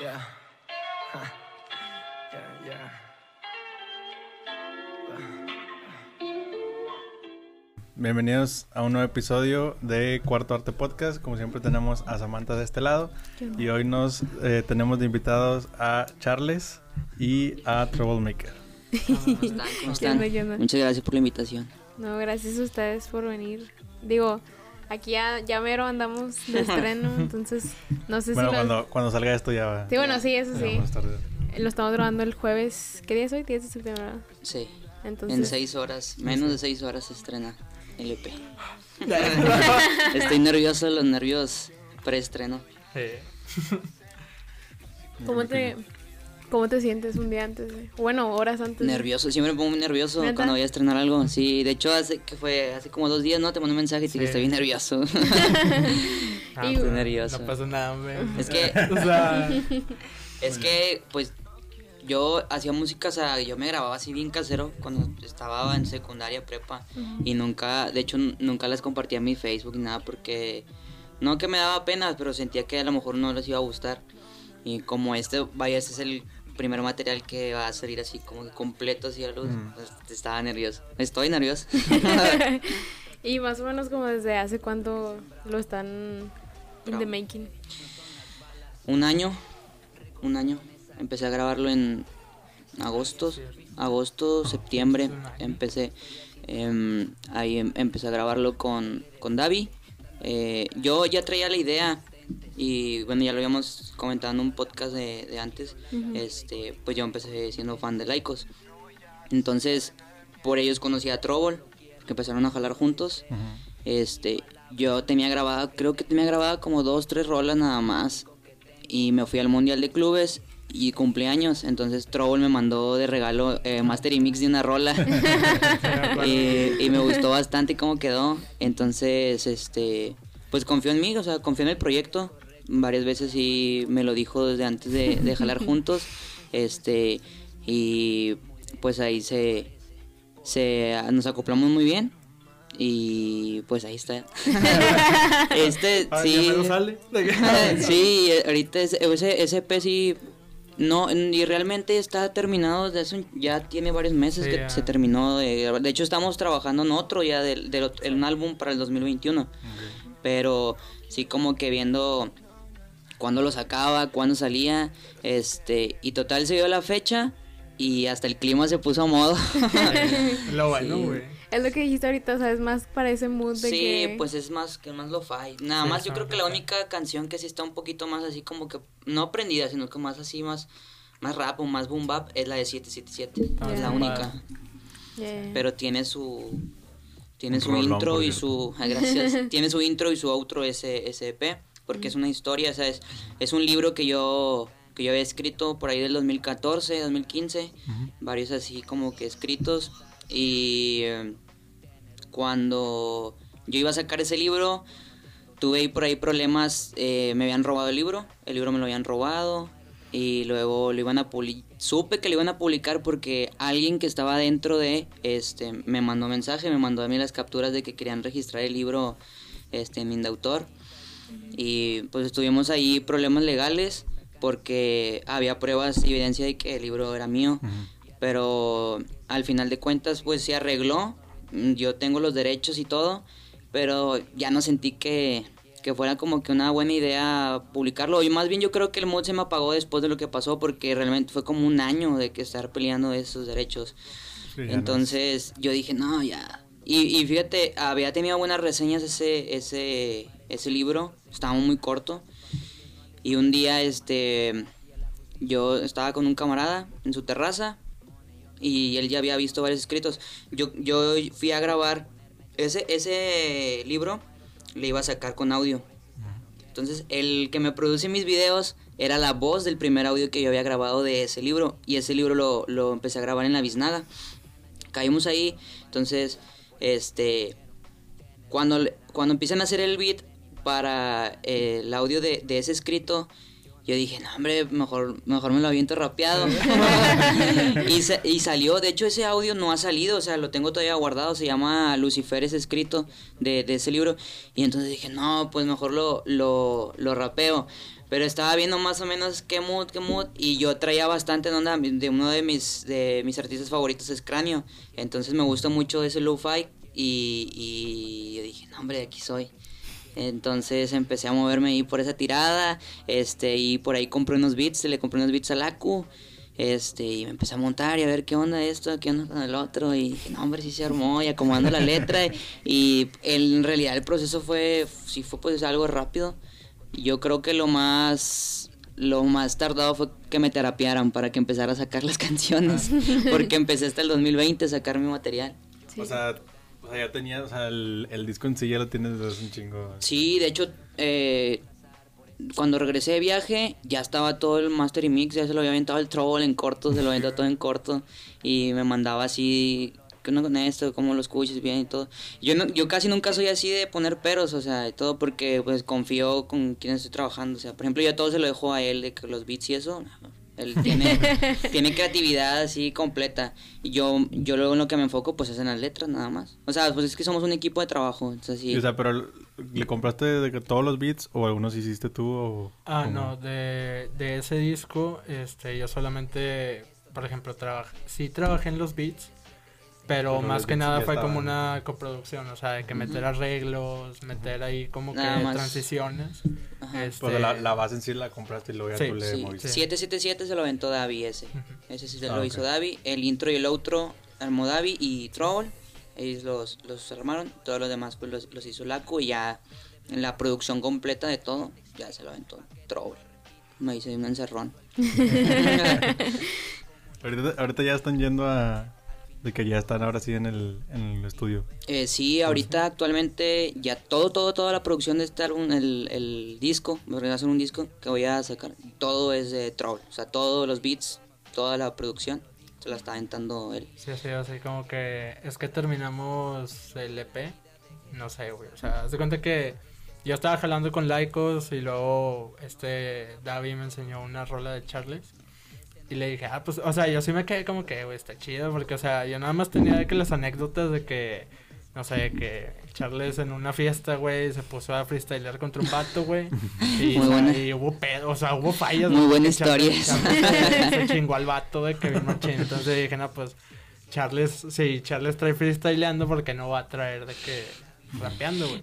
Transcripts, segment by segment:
Yeah. Ha. Yeah, yeah. Bienvenidos a un nuevo episodio de Cuarto Arte Podcast. Como siempre tenemos a Samantha de este lado y hoy nos eh, tenemos de invitados a Charles y a Troublemaker. ¿Cómo están? ¿Cómo están? Muchas gracias por la invitación. No, gracias a ustedes por venir. Digo, aquí ya, ya mero andamos de estreno, entonces no sé Bueno, si... lo- cuando, cuando salga esto ya, Sí, bueno, sí, eso sí. Lo estamos grabando el jueves. ¿Qué día es hoy? 10 de septiembre, ¿verdad? Sí. Entonces... En seis horas, menos de seis horas se estrena el EP. Estoy nervioso, los nervios preestreno. ¿Cómo te, ¿Cómo te sientes un día antes? Bueno, horas antes. Nervioso, siempre me pongo muy nervioso ¿Neta? cuando voy a estrenar algo. Sí, de hecho, hace que fue hace como dos días, ¿no? Te mandé un mensaje y te dije, estoy bien nervioso. Ah, nervioso. No pasa nada, hombre. Es que- o sea, es que, pues, yo hacía música, o sea, yo me grababa así bien casero cuando estaba en secundaria, prepa. Y nunca, de hecho, nunca las compartía en mi Facebook ni nada porque, no que me daba pena, pero sentía que a lo mejor no les iba a gustar. Y como este, vaya, este es el primer material que va a salir así como que completo así a luz, Mm. pues, estaba nervioso. Estoy nervioso. y más o menos como desde hace cuánto lo están in the making. un año, un año. Empecé a grabarlo en agosto, agosto, septiembre. Empecé, em, ahí em- empecé a grabarlo con, con Davi. Eh, yo ya traía la idea y bueno, ya lo habíamos comentado en un podcast de, de antes. Este, pues yo empecé siendo fan de Laicos. Entonces, por ellos conocí a Trouble, que empezaron a jalar juntos. Este, yo tenía grabada, creo que tenía grabada como dos, tres rolas nada más. Y me fui al Mundial de Clubes y cumpleaños. Entonces Trouble me mandó de regalo eh, Master y Mix de una rola. y, y me gustó bastante cómo quedó. Entonces, este, pues confió en mí, o sea, confió en el proyecto. Varias veces y me lo dijo desde antes de, de jalar juntos. Este, y pues ahí se, se nos acoplamos muy bien. Y pues ahí está. este, ah, sí. ya me sale. sí, ahorita ese, ese, ese EP sí. No, y realmente está terminado desde hace un- ya tiene varios meses Sí, que ya. se terminó de. De hecho, estamos trabajando en otro ya, del, del en un álbum para el 2021. Pero sí como que viendo cuándo lo sacaba, cuándo salía, este, y total se dio la fecha y hasta el clima se puso a modo. Lo bueno, Sí. güey. Es lo que dijiste ahorita, o sea, es más para ese mood de Sí, que... pues es más que más lo fi. Nada Sí, más yo creo que la única canción que sí está un poquito más así como que no prendida, sino que más así más más rap o más boom bap es la de 777. Ah, es la única, Yeah. pero tiene su tiene su rolón, intro y su ah, gracias, tiene su intro y su outro ese ese EP, porque es una historia, o sea, es, es un libro que yo que yo había escrito por ahí del 2014, 2015, Ujú. varios así como que escritos y eh, cuando yo iba a sacar ese libro tuve ahí por ahí problemas eh, me habían robado el libro el libro me lo habían robado y luego lo iban a publicar supe que lo iban a publicar porque alguien que estaba dentro de este me mandó mensaje me mandó a mí las capturas de que querían registrar el libro este en Indautor y pues estuvimos ahí problemas legales porque había pruebas y evidencia de que el libro era mío. Pero al final de cuentas pues se arregló. Yo tengo los derechos y todo pero ya no sentí que, que fuera como que una buena idea publicarlo. Y más bien yo creo que el mood se me apagó después de lo que pasó porque realmente fue como un año de que estar peleando esos derechos. Sí, ya no. Entonces yo dije no ya y, y fíjate había tenido buenas reseñas ese ese ese libro estaba muy corto. Y un día este yo estaba con un camarada en su terraza y él ya había visto varios escritos. Yo, yo fui a grabar ese, ese libro, le iba a sacar con audio. Entonces, el que me produce mis videos era la voz del primer audio que yo había grabado de ese libro. Y ese libro lo, lo empecé a grabar en la biznaga. Caímos ahí. Entonces, este. Cuando, cuando empiezan a hacer el beat para eh, el audio de ese escrito, Yo dije, no, hombre, mejor, mejor me lo aviento rapeado. y, sa- y salió, de hecho ese audio no ha salido, o sea, lo tengo todavía guardado, se llama Lucifer es escrito de, de ese libro. Y entonces dije, no, pues mejor lo, lo, lo rapeo. Pero estaba viendo más o menos qué mood, qué mood, y yo traía bastante en onda de uno de mis, de mis artistas favoritos es Cráneo. Entonces me gusta mucho ese lo-fi y, y yo dije, no, hombre, aquí soy. Entonces empecé a moverme ahí por esa tirada, este, y por ahí compré unos beats, le compré unos beats a Laku, este, y me empecé a montar y a ver qué onda esto, qué onda con el otro, y dije, no hombre, sí se armó, y acomodando la letra, y en realidad el proceso fue, sí fue pues algo rápido, yo creo que lo más, lo más tardado fue que me terapiaran para que empezara a sacar las canciones, porque empecé hasta el 2020 a sacar mi material. Sí. O sea, o sea, ya tenías, o sea, el, el disco en sí ya lo tienes desde hace un chingo. Sí, de hecho, eh, cuando regresé de viaje, ya estaba todo el master y mix, ya se lo había aventado el troll en corto, se lo había todo en corto, y me mandaba así, ¿qué onda con esto? ¿Cómo lo escuchas bien y todo? Yo, no, yo casi nunca soy así de poner peros, o sea, y todo porque pues confío con quien estoy trabajando, o sea, por ejemplo, yo todo se lo dejo a él, de que los beats y eso, él tiene, tiene creatividad así completa. Y yo, yo luego en lo que me enfoco pues es en las letras nada más. O sea, pues es que somos un equipo de trabajo. Entonces, sí. Y, o sea, pero ¿le compraste de que todos los beats o algunos hiciste tú o...? Ah, cómo? no, de, de ese disco, este, yo solamente, por ejemplo, trabajé, sí trabajé en los beats, pero Pero más que nada fue como una coproducción, o sea, de que meter arreglos, meter ahí como Nada que más. transiciones. Ajá. este, Pues la, la base en sí la compraste y luego ya Sí, tú le Sí, moviste. 777 se lo aventó Davi ese. Ese sí se Ah, lo ok. hizo Davi. El intro y el outro armó Davi y Trouble. Ellos los, los armaron. Todos los demás pues los, los hizo Laku y ya en la producción completa de todo ya se lo aventó Trouble. Me hice un encerrón. Ahorita, ahorita ya están yendo a... De que ya están ahora sí en el, en el estudio. Eh, sí, ahorita actualmente ya todo, todo, toda la producción de este álbum, el, el disco, me voy a hacer un disco que voy a sacar, todo es de Trouble, o sea, todos los beats, toda la producción, se la está aventando él. Sí, sí, así como que es que terminamos el EP, no sé, güey, o sea, haz de cuenta que yo estaba jalando con Laicos y luego este David me enseñó una rola de Charles y le dije, ah, pues, o sea, yo sí me quedé como que, güey, está chido, porque, o sea, yo nada más tenía de que las anécdotas de que, no sé, que Charles en una fiesta, güey, se puso a freestylear contra un vato, güey, y, Muy o sea, buena. y hubo pedo, o sea, hubo fallas. Muy buena que historia se- chingó al vato de Kevin Machín, entonces dije, no, pues, Charles, sí, Charles trae freestyleando porque no va a traer de que rapeando, güey.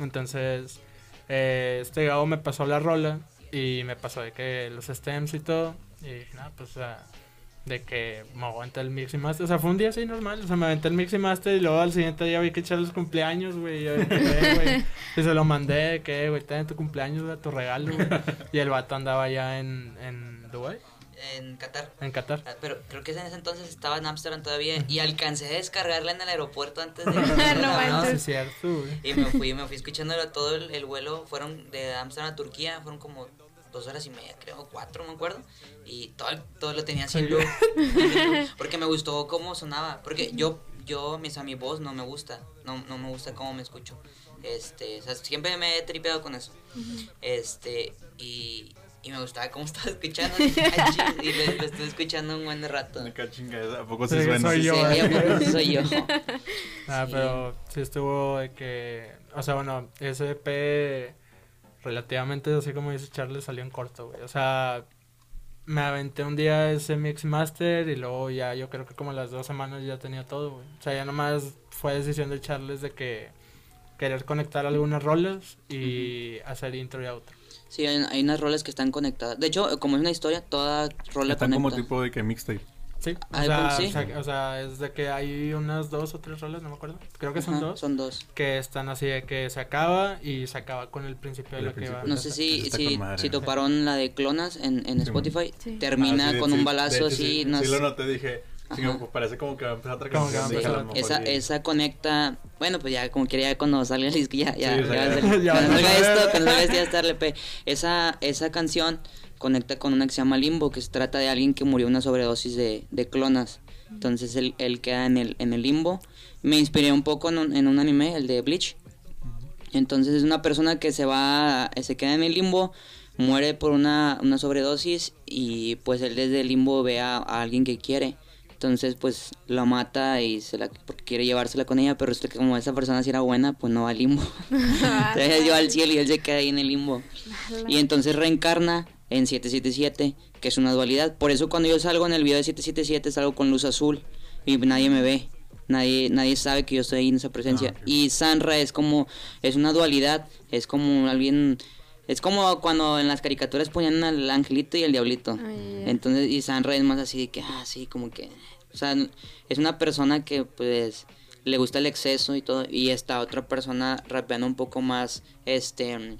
Entonces, eh, este Gabo me pasó la rola y me pasó de que los stems y todo. Y dije, no, pues, o sea, de que me aguanta el mix y master. O sea, fue un día así normal. O sea, me aventé el mix y master y luego al siguiente día vi que Charles cumpleaños, güey. Y yo dije, "Eh, güey". Y se lo mandé, que, güey, ten tu cumpleaños, güey, tu regalo, güey. Y el vato andaba allá en, en Dubái, En Qatar. en Qatar. Ah, Pero creo que en ese entonces estaba en Amsterdam todavía y alcancé a descargarla en el aeropuerto antes de... No es cierto, güey. Y me fui, me fui escuchándolo todo el, el vuelo, fueron de Amsterdam a Turquía, fueron como dos horas y media, creo, cuatro, me acuerdo. Y todo, el- todo lo tenía Sí. loop. Porque me gustó cómo sonaba. Porque yo, yo, mi, o sea, mi voz no me gusta, no, no me gusta cómo me escucho. Este, o sea, siempre me he tripeado con eso. Este, y, y me gustaba cómo estaba escuchando. y lo, lo estuve escuchando un buen rato. Acá chinga, ¿a poco Sí, sí, suena? soy Sí, yo, sí, ¿eh? a poco soy yo. Ah, Sí. pero sí estuvo de que, o sea, bueno, ese EP relativamente, así como dice Charles, salió en corto, güey. O sea, me aventé un día ese mix master y luego ya yo creo que como las dos semanas ya tenía todo, güey. O sea, ya nomás fue decisión de Charles de que querer conectar algunas rolas y hacer intro y outro. Sí, hay, hay unas rolas que están conectadas. De hecho, como es una historia, toda rola Están conecta. como tipo de que mixtape. Sí, o Ah, sea, sí. o sea, o sea, es de que hay unas dos o tres rolas, no me acuerdo. Creo que son Ajá, dos. Son dos. que están así de que se acaba y se acaba con el principio de lo que va. No sé si, si, madre, si ¿no? toparon la de Clonas en, en Sí, Spotify. Sí. Termina Ah, sí, con sí, un balazo hecho, así. Sí, no sí sé. lo noté, dije... pues parece como que va a empezar otra canción. dije, a Esa, esa conecta, bueno, pues ya como quería cuando salga el disco, ya, ya, ya ya- ya cuando va a salga salir. esto, cuando salga este ya conecta con una que se llama Limbo, que se trata de alguien que murió una sobredosis de, de clonas. Entonces él, él queda en el, en el limbo. Me inspiré un poco en un, en un anime, el de Bleach. Entonces es una persona que se va, se queda en el limbo muere por una, una sobredosis y pues él desde el limbo ve a, a alguien que quiere. Entonces pues lo mata y se la porque quiere llevársela con ella, pero resulta que como esa persona sí era buena, pues no va al limbo. Entonces él lleva al cielo y él se queda ahí en el limbo. Y entonces reencarna en 777, que es una dualidad. Por eso cuando yo salgo en el video de 777 salgo con luz azul y nadie me ve. Nadie, nadie sabe que yo estoy ahí en esa presencia. Ah. Y Sanra es como, es una dualidad, es como alguien, es como cuando en las caricaturas ponían al angelito y el diablito. Ya. Entonces, y Sanra es más así de que, ah, sí, como que, o sea, es una persona que pues le gusta el exceso y todo, y esta otra persona rapeando un poco más, este,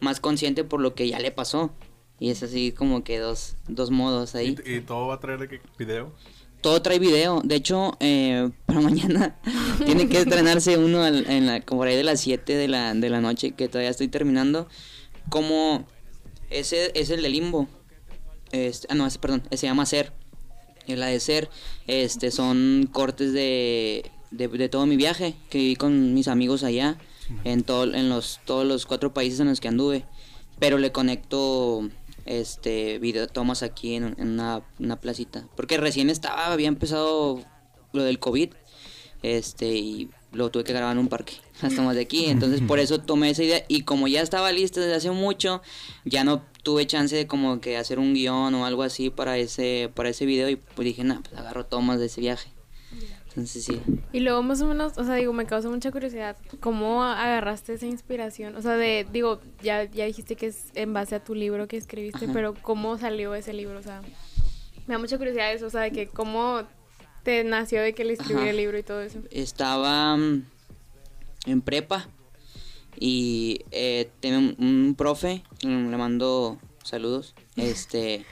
más consciente por lo que ya le pasó. Y es así como que dos, dos modos ahí. ¿Y, y todo va a traer de video? Todo trae video. De hecho, eh, para mañana tiene que estrenarse uno al- en la, como por ahí de las 7 de la, de la noche, que todavía estoy terminando. Como ese es el de Limbo. Este, ah, no, ese, perdón, ese se llama Ser. La de Ser este, son cortes de, de, de todo mi viaje que viví con mis amigos allá, en, todo, en los, todos los cuatro países en los que anduve. Pero le conecto este video tomas aquí en, en una, una placita. Porque recién estaba, había empezado lo del COVID. Este, y lo tuve que grabar en un parque. Las tomas de aquí. Entonces por eso tomé esa idea. Y como ya estaba listo desde hace mucho, ya no tuve chance de como que hacer un guion o algo así para ese, para ese video. Y pues dije, nah, pues agarro tomas de ese viaje. Entonces sí. Y luego más o menos, o sea, digo, me causa mucha curiosidad, ¿cómo agarraste esa inspiración? O sea, de, digo, ya, ya dijiste que es en base a tu libro que escribiste, Ajá. pero ¿cómo salió ese libro? O sea, me da mucha curiosidad eso, o sea, de que cómo te nació de que le escribí Ajá. el libro y todo eso. estaba mm, en prepa y eh, tenía un, un profe, le mando saludos, este,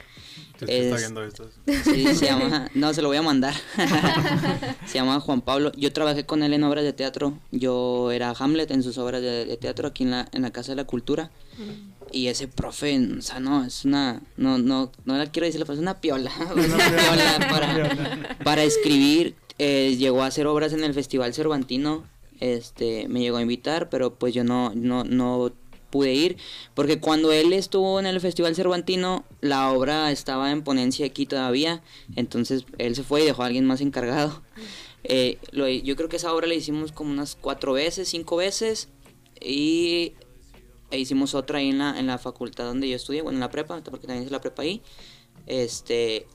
Si es que está Es- viendo esto. sí, se llama, no, se lo voy a mandar, se llama Juan Pablo, yo trabajé con él en obras de teatro, yo era Hamlet en sus obras de, de teatro aquí en la, en la Casa de la Cultura. Y ese profe, o sea, no, es una, no, no, no la quiero decir, es una piola, una piola. para, para escribir, eh, llegó a hacer obras en el Festival Cervantino, este, me llegó a invitar, pero pues yo no, no, no pude ir, porque cuando él estuvo en el Festival Cervantino, la obra estaba en ponencia aquí todavía, entonces él se fue y dejó a alguien más encargado. Eh, lo- yo creo que esa obra la hicimos como unas cuatro veces, cinco veces, y e hicimos otra ahí en la, en la facultad donde yo estudié, bueno, en la prepa, porque también hice la prepa ahí. Este,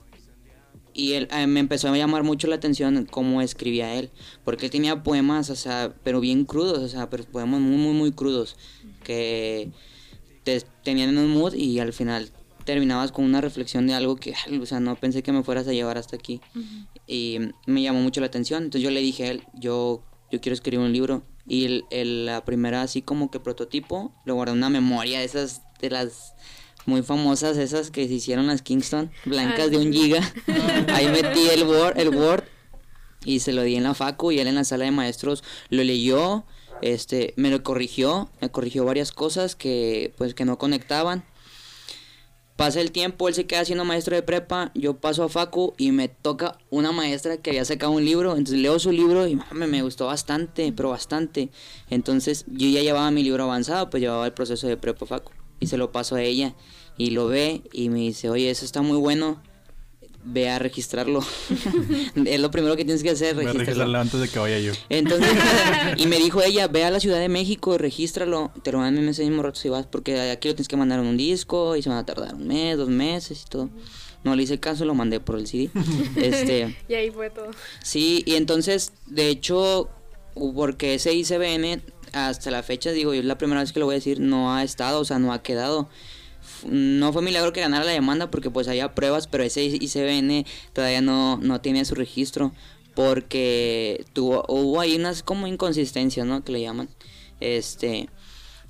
y él, eh, me empezó a llamar mucho la atención cómo escribía él, porque él tenía poemas, o sea, pero bien crudos, o sea, pero poemas muy, muy, muy crudos, que te tenían en un mood y al final terminabas con una reflexión de algo que, o sea, no pensé que me fueras a llevar hasta aquí. Y me llamó mucho la atención, entonces yo le dije a él, yo, yo quiero escribir un libro. Y el, el- la primera así como que prototipo, lo guardé en una memoria de esas, de las muy famosas, esas que se hicieron las Kingston, blancas de un giga. Ahí metí el Word, el Word y se lo di en la facu y él en la sala de maestros lo leyó, este, me lo corrigió, me corrigió varias cosas que pues que no conectaban. Pasa el tiempo, él se queda siendo maestro de prepa, yo paso a facu y me toca una maestra que había sacado un libro, entonces leo su libro y me gustó bastante, pero bastante. Entonces yo ya llevaba mi libro avanzado, pues llevaba el proceso de prepa facu y se lo paso a ella y lo ve y me dice, oye, eso está muy bueno, ve a registrarlo. es lo primero que tienes que hacer, Voy a registrarlo. registrarlo antes de que vaya yo. Entonces, y me dijo ella, ve a la Ciudad de México, regístralo, te lo mandan en ese mismo rato si vas, porque aquí lo tienes que mandar en un disco y se van a tardar un mes, dos meses y todo. No le hice caso, lo mandé por el CD. Este, Y ahí fue todo. sí, y entonces, de hecho, porque ese ICBN, hasta la fecha, digo, yo es la primera vez que lo voy a decir, no ha estado, o sea, no ha quedado. No fue milagro que ganara la demanda porque pues había pruebas, pero ese ICBN todavía no, no tiene su registro porque tuvo, hubo ahí unas como inconsistencias, ¿no? Que le llaman. Este,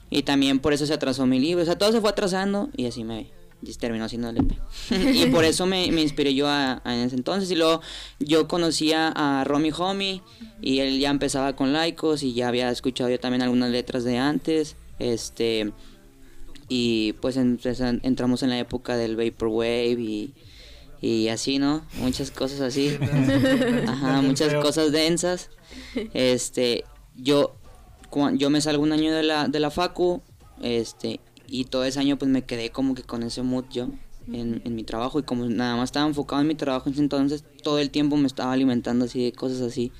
y también por eso se atrasó mi libro, o sea, todo se fue atrasando y así me y terminó siendo el EP. y por eso me, inspiré yo a, a en ese entonces. Y luego yo conocía a Romy Homie y él ya empezaba con Laicos y ya había escuchado yo también algunas letras de antes. Este, y pues pues, en- entramos en la época del Vaporwave y, y así, ¿no? Muchas cosas así. Ajá, muchas cosas densas. Este, yo, yo me salgo un año de la, de la facu, este, y todo ese año pues me quedé como que con ese mood yo en, en mi trabajo y como nada más estaba enfocado en mi trabajo en ese entonces, todo el tiempo me estaba alimentando así de cosas así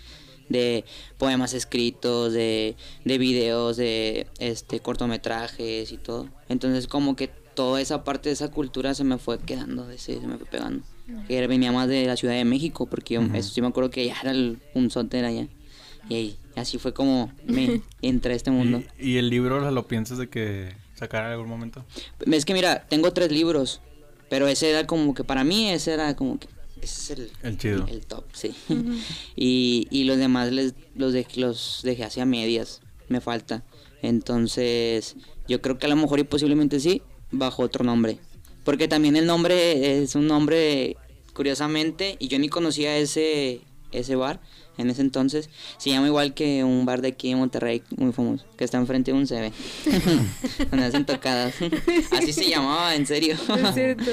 de poemas escritos, de, de videos, de este cortometrajes y todo. Entonces como que toda esa parte de esa cultura se me fue quedando, ese- se me fue pegando. Que venía más de la Ciudad de México, porque yo, eso sí me acuerdo que ya era el, un soter allá. Y ahí, así fue como me entré a este mundo. ¿Y, y el libro lo piensas de que sacar en algún momento? Es que mira, tengo tres libros, pero ese era como que para mí ese era como que ese es el, El chido. el top, sí. y, y los demás les, los, dejé, los dejé hacia medias, me falta. Entonces, yo creo que a lo mejor y posiblemente sí, bajo otro nombre. Porque también el nombre es un nombre, curiosamente, y yo ni conocía ese, ese bar en ese entonces. Se llama igual que un bar de aquí en Monterrey, muy famoso, que está enfrente de un CB, donde hacen tocadas. Así se llamaba, en serio. Es cierto.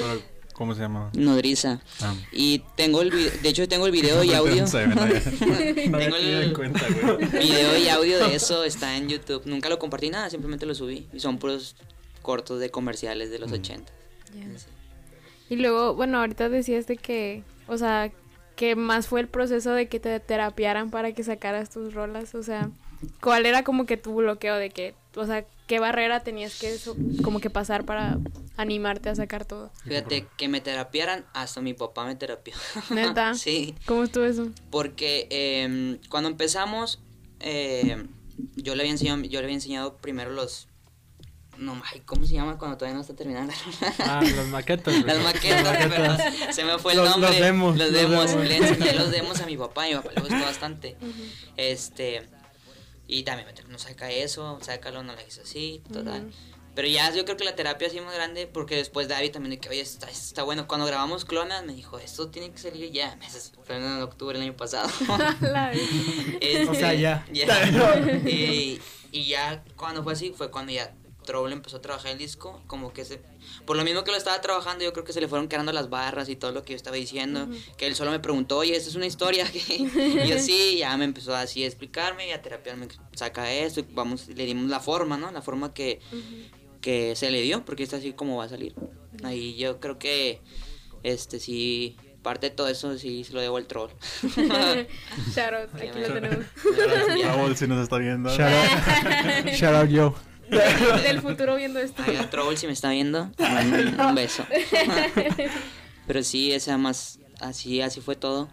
¿Cómo se llama? Nodriza. Ah. Y tengo el video, de hecho tengo el video y audio. No sé, ¿verdad? No había Tengo el video y audio de eso está en YouTube. Nunca lo compartí nada, simplemente lo subí. Y son puros cortos de comerciales de los 80. Y luego, bueno, ahorita decías de que, o sea, que más fue el proceso de que te terapiaran para que sacaras tus rolas, o sea, ¿cuál era como que tu bloqueo de que, o sea, qué barrera tenías que eso, como que pasar para animarte a sacar todo? Fíjate, que me terapiaran, hasta mi papá me terapió. ¿Neta? sí, ¿Cómo estuvo eso? porque eh, cuando empezamos, eh, yo, le había enseñado, yo le había enseñado primero los... No, ¿cómo se llama cuando todavía no está terminando? Ah, las maquetas. Las maquetas, pero se me fue el Los- nombre. los demos, Los los demos. demos. Le enseñé los demos a mi papá y mi papá le gustó bastante. Este. Y también no saca eso, sácalo, no la hizo así, total. Pero ya yo creo que la terapia así más grande, porque después David también de que, oye, está, está bueno. Cuando grabamos Clonas, me dijo, esto tiene que salir ya. Fue en octubre del año pasado. Este, O sea, ya. y, y ya cuando fue así, fue cuando ya Trouble empezó a trabajar el disco. Como que se. Por lo mismo que lo estaba trabajando, yo creo que se le fueron quedando las barras y todo lo que yo estaba diciendo. Que él solo me preguntó, oye, ¿esta es una historia? y yo sí, ya me empezó así a explicarme y a terapiarme. Saca esto, y vamos, le dimos la forma, ¿no? La forma que, que se le dio, porque es así como va a salir. Ahí yo creo que. Este sí. Parte de todo eso sí se lo debo al troll. Shout out, aquí lo tenemos. Raúl, si nos está viendo. Shout out, shout out yo. Del futuro viendo esto. Ay, a Trouble, si me está viendo, un, un beso. Pero sí, esa más, así, así fue todo.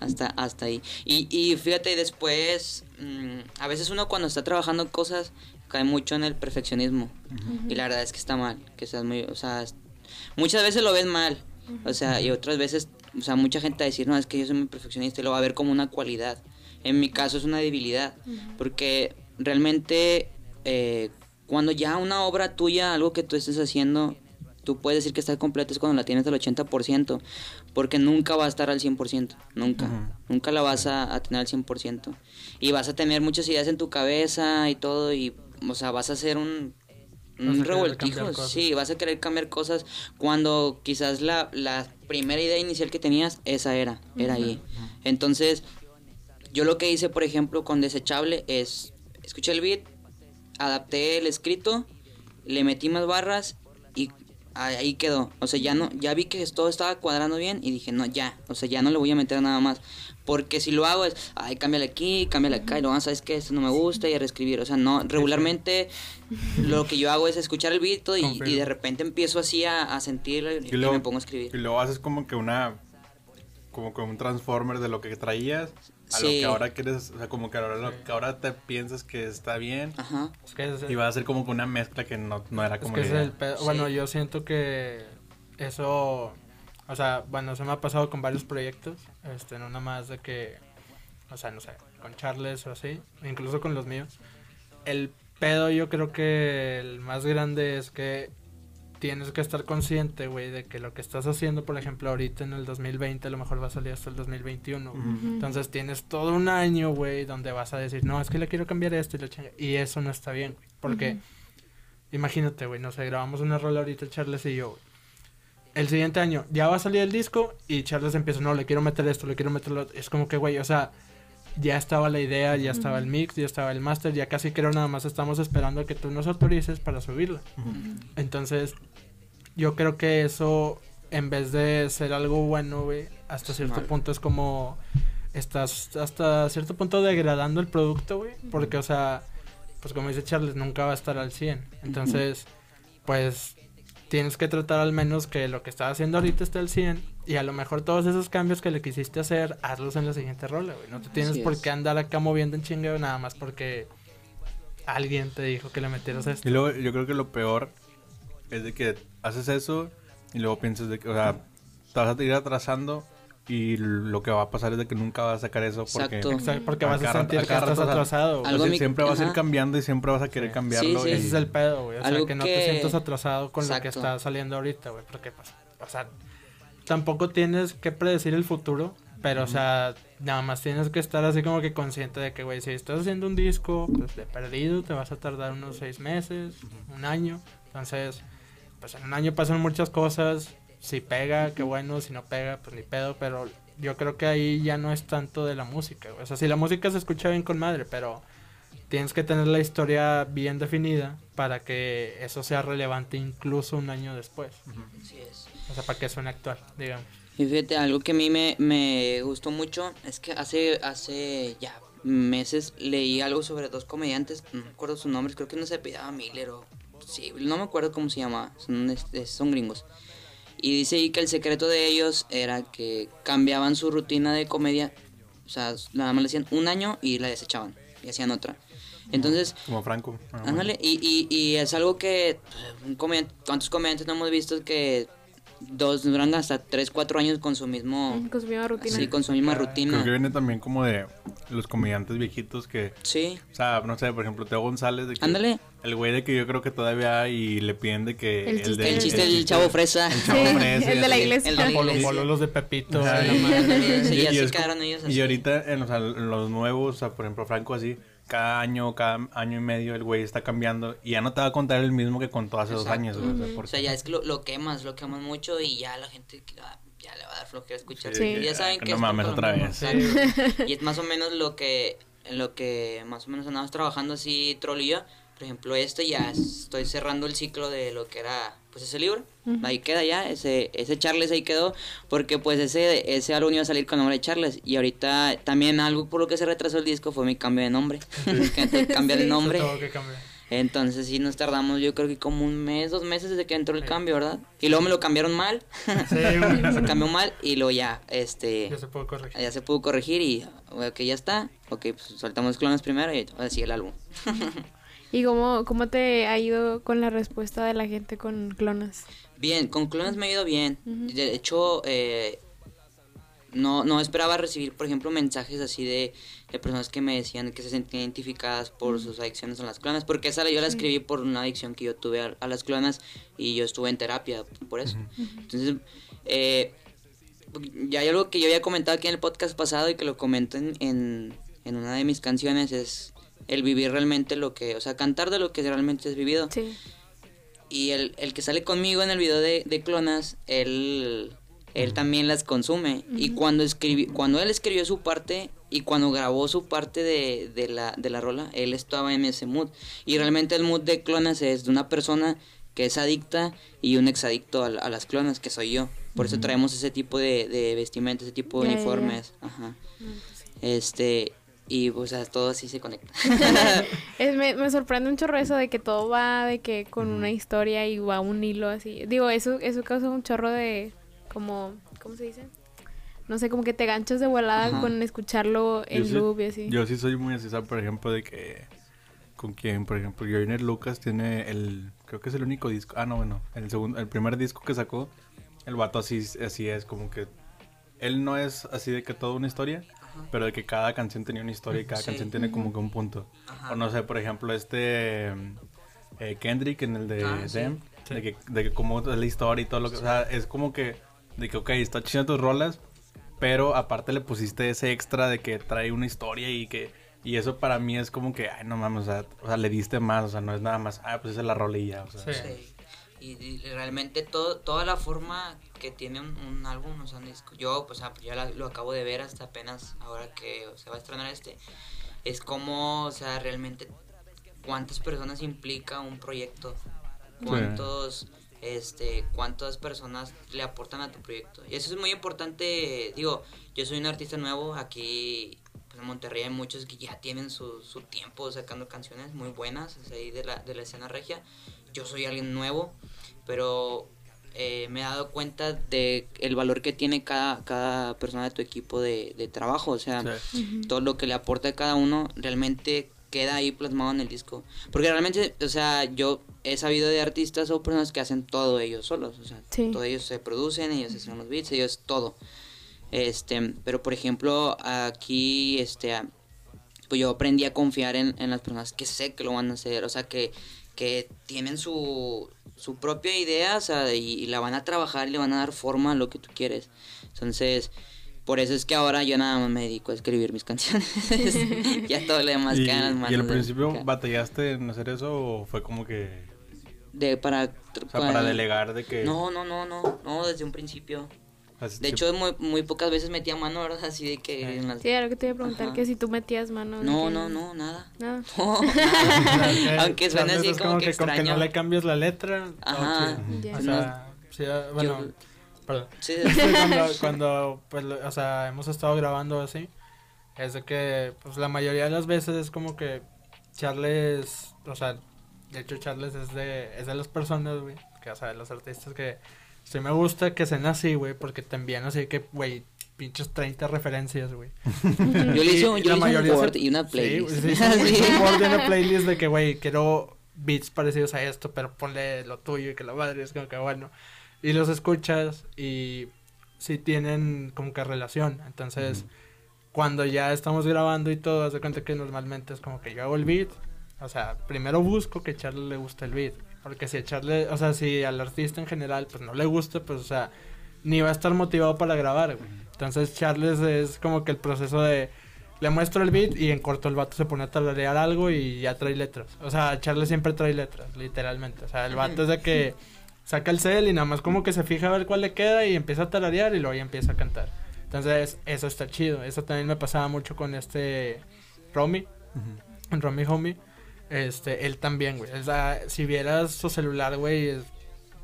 Hasta, hasta ahí. Y, y fíjate, después, mm, a veces uno cuando está trabajando cosas cae mucho en el perfeccionismo. Y la verdad es que está mal, que seas muy, o sea, muchas veces lo ves mal. O sea, y otras veces, o sea, mucha gente va a decir, no, es que yo soy muy perfeccionista y lo va a ver como una cualidad. En mi caso es una debilidad, porque realmente eh, cuando ya una obra tuya, algo que tú estés haciendo, tú puedes decir que está completa es cuando la tienes al 80%, porque nunca va a estar al 100%, nunca, nunca la vas a, a tener al 100%. Y vas a tener muchas ideas en tu cabeza y todo, y, o sea, vas a hacer un, un revoltijo, sí, vas a querer cambiar cosas cuando quizás la, la primera idea inicial que tenías, esa era, era ahí. Entonces, yo lo que hice, por ejemplo, con Desechable es, escuché el beat, adapté el escrito, le metí más barras y ahí quedó. O sea, ya no, ya vi que todo estaba cuadrando bien y dije, no, ya, o sea, ya no le voy a meter nada más. Porque si lo hago es, ay, cámbiale aquí, cámbiale acá, y luego, sabes que esto no me gusta y a reescribir. O sea, no, regularmente lo que yo hago es escuchar el beat y, de repente empiezo así a, a sentirlo y, y me pongo a escribir. Y luego haces como que una. Como que un transformer de lo que traías a lo que ahora quieres. O sea, como que ahora, lo que ahora te piensas que está bien. Ajá. Es que es, Y va a ser como que una mezcla que no, no era es como que es idea. el pedo. Sí. Bueno, yo siento que eso, o sea, bueno, se me ha pasado con varios proyectos, este, no nada más de que, o sea, no sé, con Charles o así, incluso con los míos. El pedo yo creo que el más grande es que tienes que estar consciente, güey, de que lo que estás haciendo, por ejemplo, ahorita en el 2020, a lo mejor va a salir hasta el 2021. güey. Ujú. Entonces tienes todo un año, güey, donde vas a decir, no, es que le quiero cambiar esto y la chinga. Y eso no está bien, güey. Porque, imagínate, güey, no sé, grabamos una rola ahorita Charles y yo, güey. El siguiente año ya va a salir el disco y Charles empieza, no, le quiero meter esto, le quiero meter lo otro. Es como que, güey, o sea, ya estaba la idea, ya estaba el mix, ya estaba el master, ya casi creo nada más estamos esperando a que tú nos autorices para subirla. Entonces, yo creo que eso, en vez de ser algo bueno, güey, hasta cierto punto es como estás hasta cierto punto degradando el producto, güey, porque, o sea, pues como dice Charles, nunca va a estar al 100. Entonces, pues tienes que tratar al menos que lo que estás haciendo ahorita esté al 100 y a lo mejor todos esos cambios que le quisiste hacer, hazlos en la siguiente rola, güey. No te tienes Así por es. qué andar acá moviendo en chingueo nada más porque alguien te dijo que le metieras esto. Y luego yo creo que lo peor es de que haces eso y luego piensas de que, o sea, te vas a ir atrasando y lo que va a pasar es de que nunca vas a sacar eso porque Exacto. Exacto, porque A vas a sentir que cada estás rato, o sea, atrasado. güey. Algo Así mi- siempre vas a ir cambiando y siempre vas a querer Sí. cambiarlo. Sí, sí. y- Ese es el pedo, güey. O sea, Algo que no que- te sientas atrasado con lo que Exacto. está saliendo ahorita, güey. Porque, pues, o sea, tampoco tienes que predecir el futuro, pero, o sea, nada más tienes que estar así como que consciente de que, güey, si estás haciendo un disco, pues, de perdido, te vas a tardar unos seis meses, un año. Entonces, pues, en un año pasan muchas cosas. Si pega, qué bueno. Si no pega, pues, ni pedo. Pero yo creo que ahí ya no es tanto de la música, güey. O sea, si la música se escucha bien con madre, pero tienes que tener la historia bien definida para que eso sea relevante incluso un año después. Así es. O sea, para que suene actual, digamos. Y fíjate, algo que a mí me, me gustó mucho es que hace, hace ya meses leí algo sobre dos comediantes, no me acuerdo sus nombres, creo que no se apellidaba Miller o... Sí, no me acuerdo cómo se llama, son, este, son gringos. Y dice ahí que el secreto de ellos era que cambiaban su rutina de comedia, o sea, nada más le hacían un año y la desechaban y hacían otra. Entonces, Como Franco. Ah, bueno. Ándale, y, y, y es algo que pues, un comediante- ¿cuántos comediantes no hemos visto que dos duran hasta 3, 4 años con su mismo Con su misma rutina. sí, con su misma Creo que rutina? viene también como de los comediantes viejitos que, Sí, o sea, no sé, por ejemplo, Teo González de que ándale, el güey de que yo creo que todavía hay y le piden de que El chiste- el chiste del chavo fresa. el chavo Sí, fresa, el de la iglesia. El de la Polo, iglesia. polo, los de Pepito. Y- madre. Sí, ya se es ellos así. y ahorita en, o sea, en los nuevos, o sea, por ejemplo, Franco así, cada año, cada año y medio el güey está cambiando y ya no te va a contar el mismo que contó hace dos Exacto. años, güey, o sea, O porque- sea, ya es que lo, lo quemas, lo quemas mucho y ya la gente ah, ya le va a dar flojera escuchar. Sí, Ya saben que no es mames otra vez. Y es más o menos lo que, en lo que más o menos andamos trabajando así, Trolillo. Por ejemplo, este ya estoy cerrando el ciclo de lo que era pues ese libro. Ahí queda ya, ese, ese Charles ahí quedó, porque pues ese, ese álbum iba a salir con nombre de Charles. Y ahorita también algo por lo que se retrasó el disco fue mi cambio de nombre. que te cambia el Sí. nombre. Que cambiar. Entonces sí nos tardamos yo creo que como un mes, dos meses desde que entró el cambio, ¿verdad? Y luego me lo cambiaron mal. Sí, se cambió mal y luego ya, este, Ya se puede corregir. ya se pudo corregir y, ok, ya está. Ok, pues soltamos clones primero y ahora sí el álbum. ¿Y cómo, cómo te ha ido con la respuesta de la gente con clonas? Bien, con clones me ha ido bien. De hecho, eh, no, no esperaba recibir, por ejemplo, mensajes así de, de personas que me decían que se sentían identificadas por sus adicciones a las clonas, porque esa yo la Sí. escribí por una adicción que yo tuve a, a las clonas y yo estuve en terapia por eso. Entonces, eh, ya hay algo que yo había comentado aquí en el podcast pasado y que lo comento en, en, en una de mis canciones, es el vivir realmente lo que, o sea, cantar de lo que realmente has vivido. Sí. Y el, el que sale conmigo en el video de, de Clonas, él, él también las consume. Y cuando, escribi, cuando él escribió su parte y cuando grabó su parte de, de, la, de la rola, él estaba en ese mood. Y realmente el mood de Clonas es de una persona que es adicta y un exadicto a, a las clonas, que soy yo. Por eso traemos ese tipo de, de vestimenta, ese tipo de uniformes. Ajá. Este, y pues a todo así se conecta. Es, me, me sorprende un chorro eso de que todo va de que con una historia y va un hilo así. Digo, eso, eso causa un chorro de como, ¿cómo se dice? No sé, como que te ganchas de volada Ajá. con escucharlo Yo en sí- loop y así. Yo sí soy muy así, ¿sabes? Por ejemplo, de que... Con quien, por ejemplo, Joyner Lucas tiene el... Creo que es el único disco... Ah, no, bueno. El segundo, el primer disco que sacó, el vato así, así es, como que... Él no es así de que toda una historia, pero de que cada canción tenía una historia y cada Sí. canción tiene como que un punto. Ajá. O no sé, por ejemplo, este... eh, Kendrick en el de Ah, sí. Dem, de que, de que cómo es la historia y todo lo que... O sea, es como que... De que, ok, está chido tus rolas, pero aparte le pusiste ese extra de que trae una historia y que... Y eso para mí es como que, ay, no mames, o sea, o sea, le diste más, o sea, no es nada más, ah, pues esa es la ya, o sea. Sí. Sí. Y, y realmente todo, toda la forma que tiene un, un álbum, o sea, un disco. Yo, pues, ah, ya la- lo acabo de ver hasta apenas ahora que se va a estrenar este. Es como, o sea, realmente cuántas personas implica un proyecto, cuántos, este, cuántas personas le aportan a tu proyecto. Y eso es muy importante, digo, yo soy un artista nuevo aquí pues, en Monterrey hay muchos que ya tienen su, su tiempo sacando canciones muy buenas o sea, ahí de la, de la escena regia. Yo soy alguien nuevo, pero eh, me he dado cuenta de el valor que tiene cada, cada persona de tu equipo de, de trabajo, o sea, todo lo que le aporta a cada uno realmente queda ahí plasmado en el disco. Porque realmente, o sea, yo he sabido de artistas o personas que hacen todo ellos solos, o sea, Sí. todo ellos se producen, ellos hacen los beats, ellos todo. Este, pero por ejemplo, aquí, este, a- pues yo aprendí a confiar en, en las personas que sé que lo van a hacer, o sea, que, que tienen su, su propia idea, o sea, y, y la van a trabajar y le van a dar forma a lo que tú quieres. Entonces, por eso es que ahora yo nada más me dedico a escribir mis canciones. ya todo lo demás ¿Y, queda en las manos. y al de- principio ca- batallaste en hacer eso o fue como que... de, para, O sea, para delegar de que... No, no, no, no, no, desde un principio. Así De hecho, muy, muy pocas veces metía mano, ¿verdad? Así de que en las... Sí, era lo que te iba a preguntar, Ajá. que si tú metías mano. No, que- no, no, nada. Nada. No, nada. Aunque Charles así como, que con que extraño. no le cambias la letra. Ajá. O sea, sí, ah, bueno, Yo- perdón. Sí, Sí, cuando, cuando, pues, lo- o sea, hemos estado grabando así, es de que, pues, la mayoría de las veces es como que Charles, o sea, de hecho Charles es de, es de las personas, güey, que, o sea, de los artistas que, sí me gusta que sean así, güey, porque te envían así que, güey, pinches 30 referencias, güey. Yo le hice, un- yo la le hice mayoría un son- Word y una Sí, playlist. güey, sí, hizo un- y una playlist de que, güey, quiero beats parecidos a esto, pero ponle lo tuyo y que la madre es como que bueno. Y los escuchas y sí tienen como que relación. Entonces, cuando ya estamos grabando y todo, haz de cuenta que normalmente es como que yo hago el beat. O sea, primero busco que Charlie le guste el beat. Porque si a Charlie, o sea, si al artista en general, pues no le gusta, pues, o sea, ni va a estar motivado para grabar, güey. Entonces, Charles es como que el proceso de le muestro el beat y en corto el vato se pone a tararear algo y ya trae letras. O sea, Charles siempre trae letras, literalmente. O sea, el vato es de que saca el cel y nada más como que se fija a ver cuál le queda y empieza a tararear y luego ya empieza a cantar. Entonces, eso está chido. Eso también me pasaba mucho con este Romy, Ujú. Romy Homie. Este, él también, güey. O sea, si vieras su celular, güey,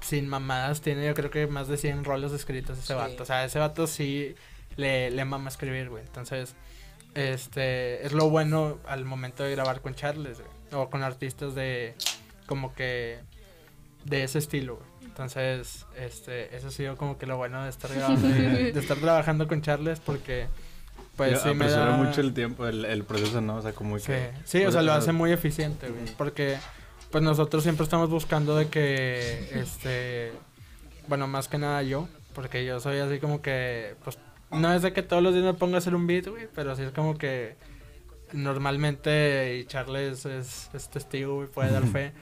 sin mamadas, tiene yo creo que más de 100 roles escritos ese Sí. vato. O sea, ese vato sí le, le mama escribir, güey. Entonces, este, es lo bueno al momento de grabar con Charles, güey. O con artistas de, como que, de ese estilo, güey. Entonces, este, eso ha sido como que lo bueno de estar grabando, de, de estar trabajando con Charles porque, pues, sí me da... mucho el tiempo, el, el proceso, ¿no? O sea, como Sí, que... sí, o sea, lo hace muy eficiente, güey. Porque, pues nosotros siempre estamos buscando de que, este, bueno, más que nada yo, porque yo soy así como que, pues, no es de que todos los días me ponga a hacer un beat, güey, pero sí es como que normalmente, y Charles es, es testigo, güey, puede dar fe.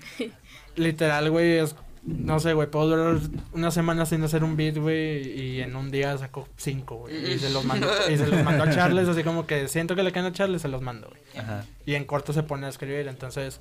Literal, güey, es, no sé, güey, puedo durar una semana sin hacer un beat, güey, y en un día saco cinco, güey, y se los mando, y se los mando a Charles, así como que siento que le quedan a Charles, se los mando, güey y en corto se pone a escribir. Entonces,